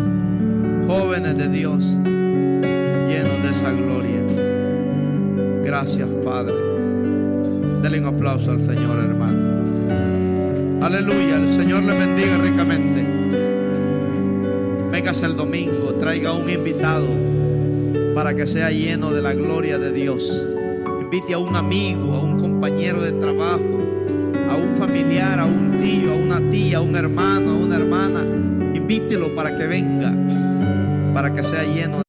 jóvenes de Dios, llenos de esa gloria. Gracias, Padre. Denle un aplauso al Señor, hermano. Aleluya. El Señor le bendiga ricamente. Véngase el domingo, traiga un invitado para que sea lleno de la gloria de Dios. Invite a un amigo, a un compañero de trabajo, a un familiar, a un tío, a una tía, a un hermano, a una hermana. Invítelo para que venga, para que sea lleno.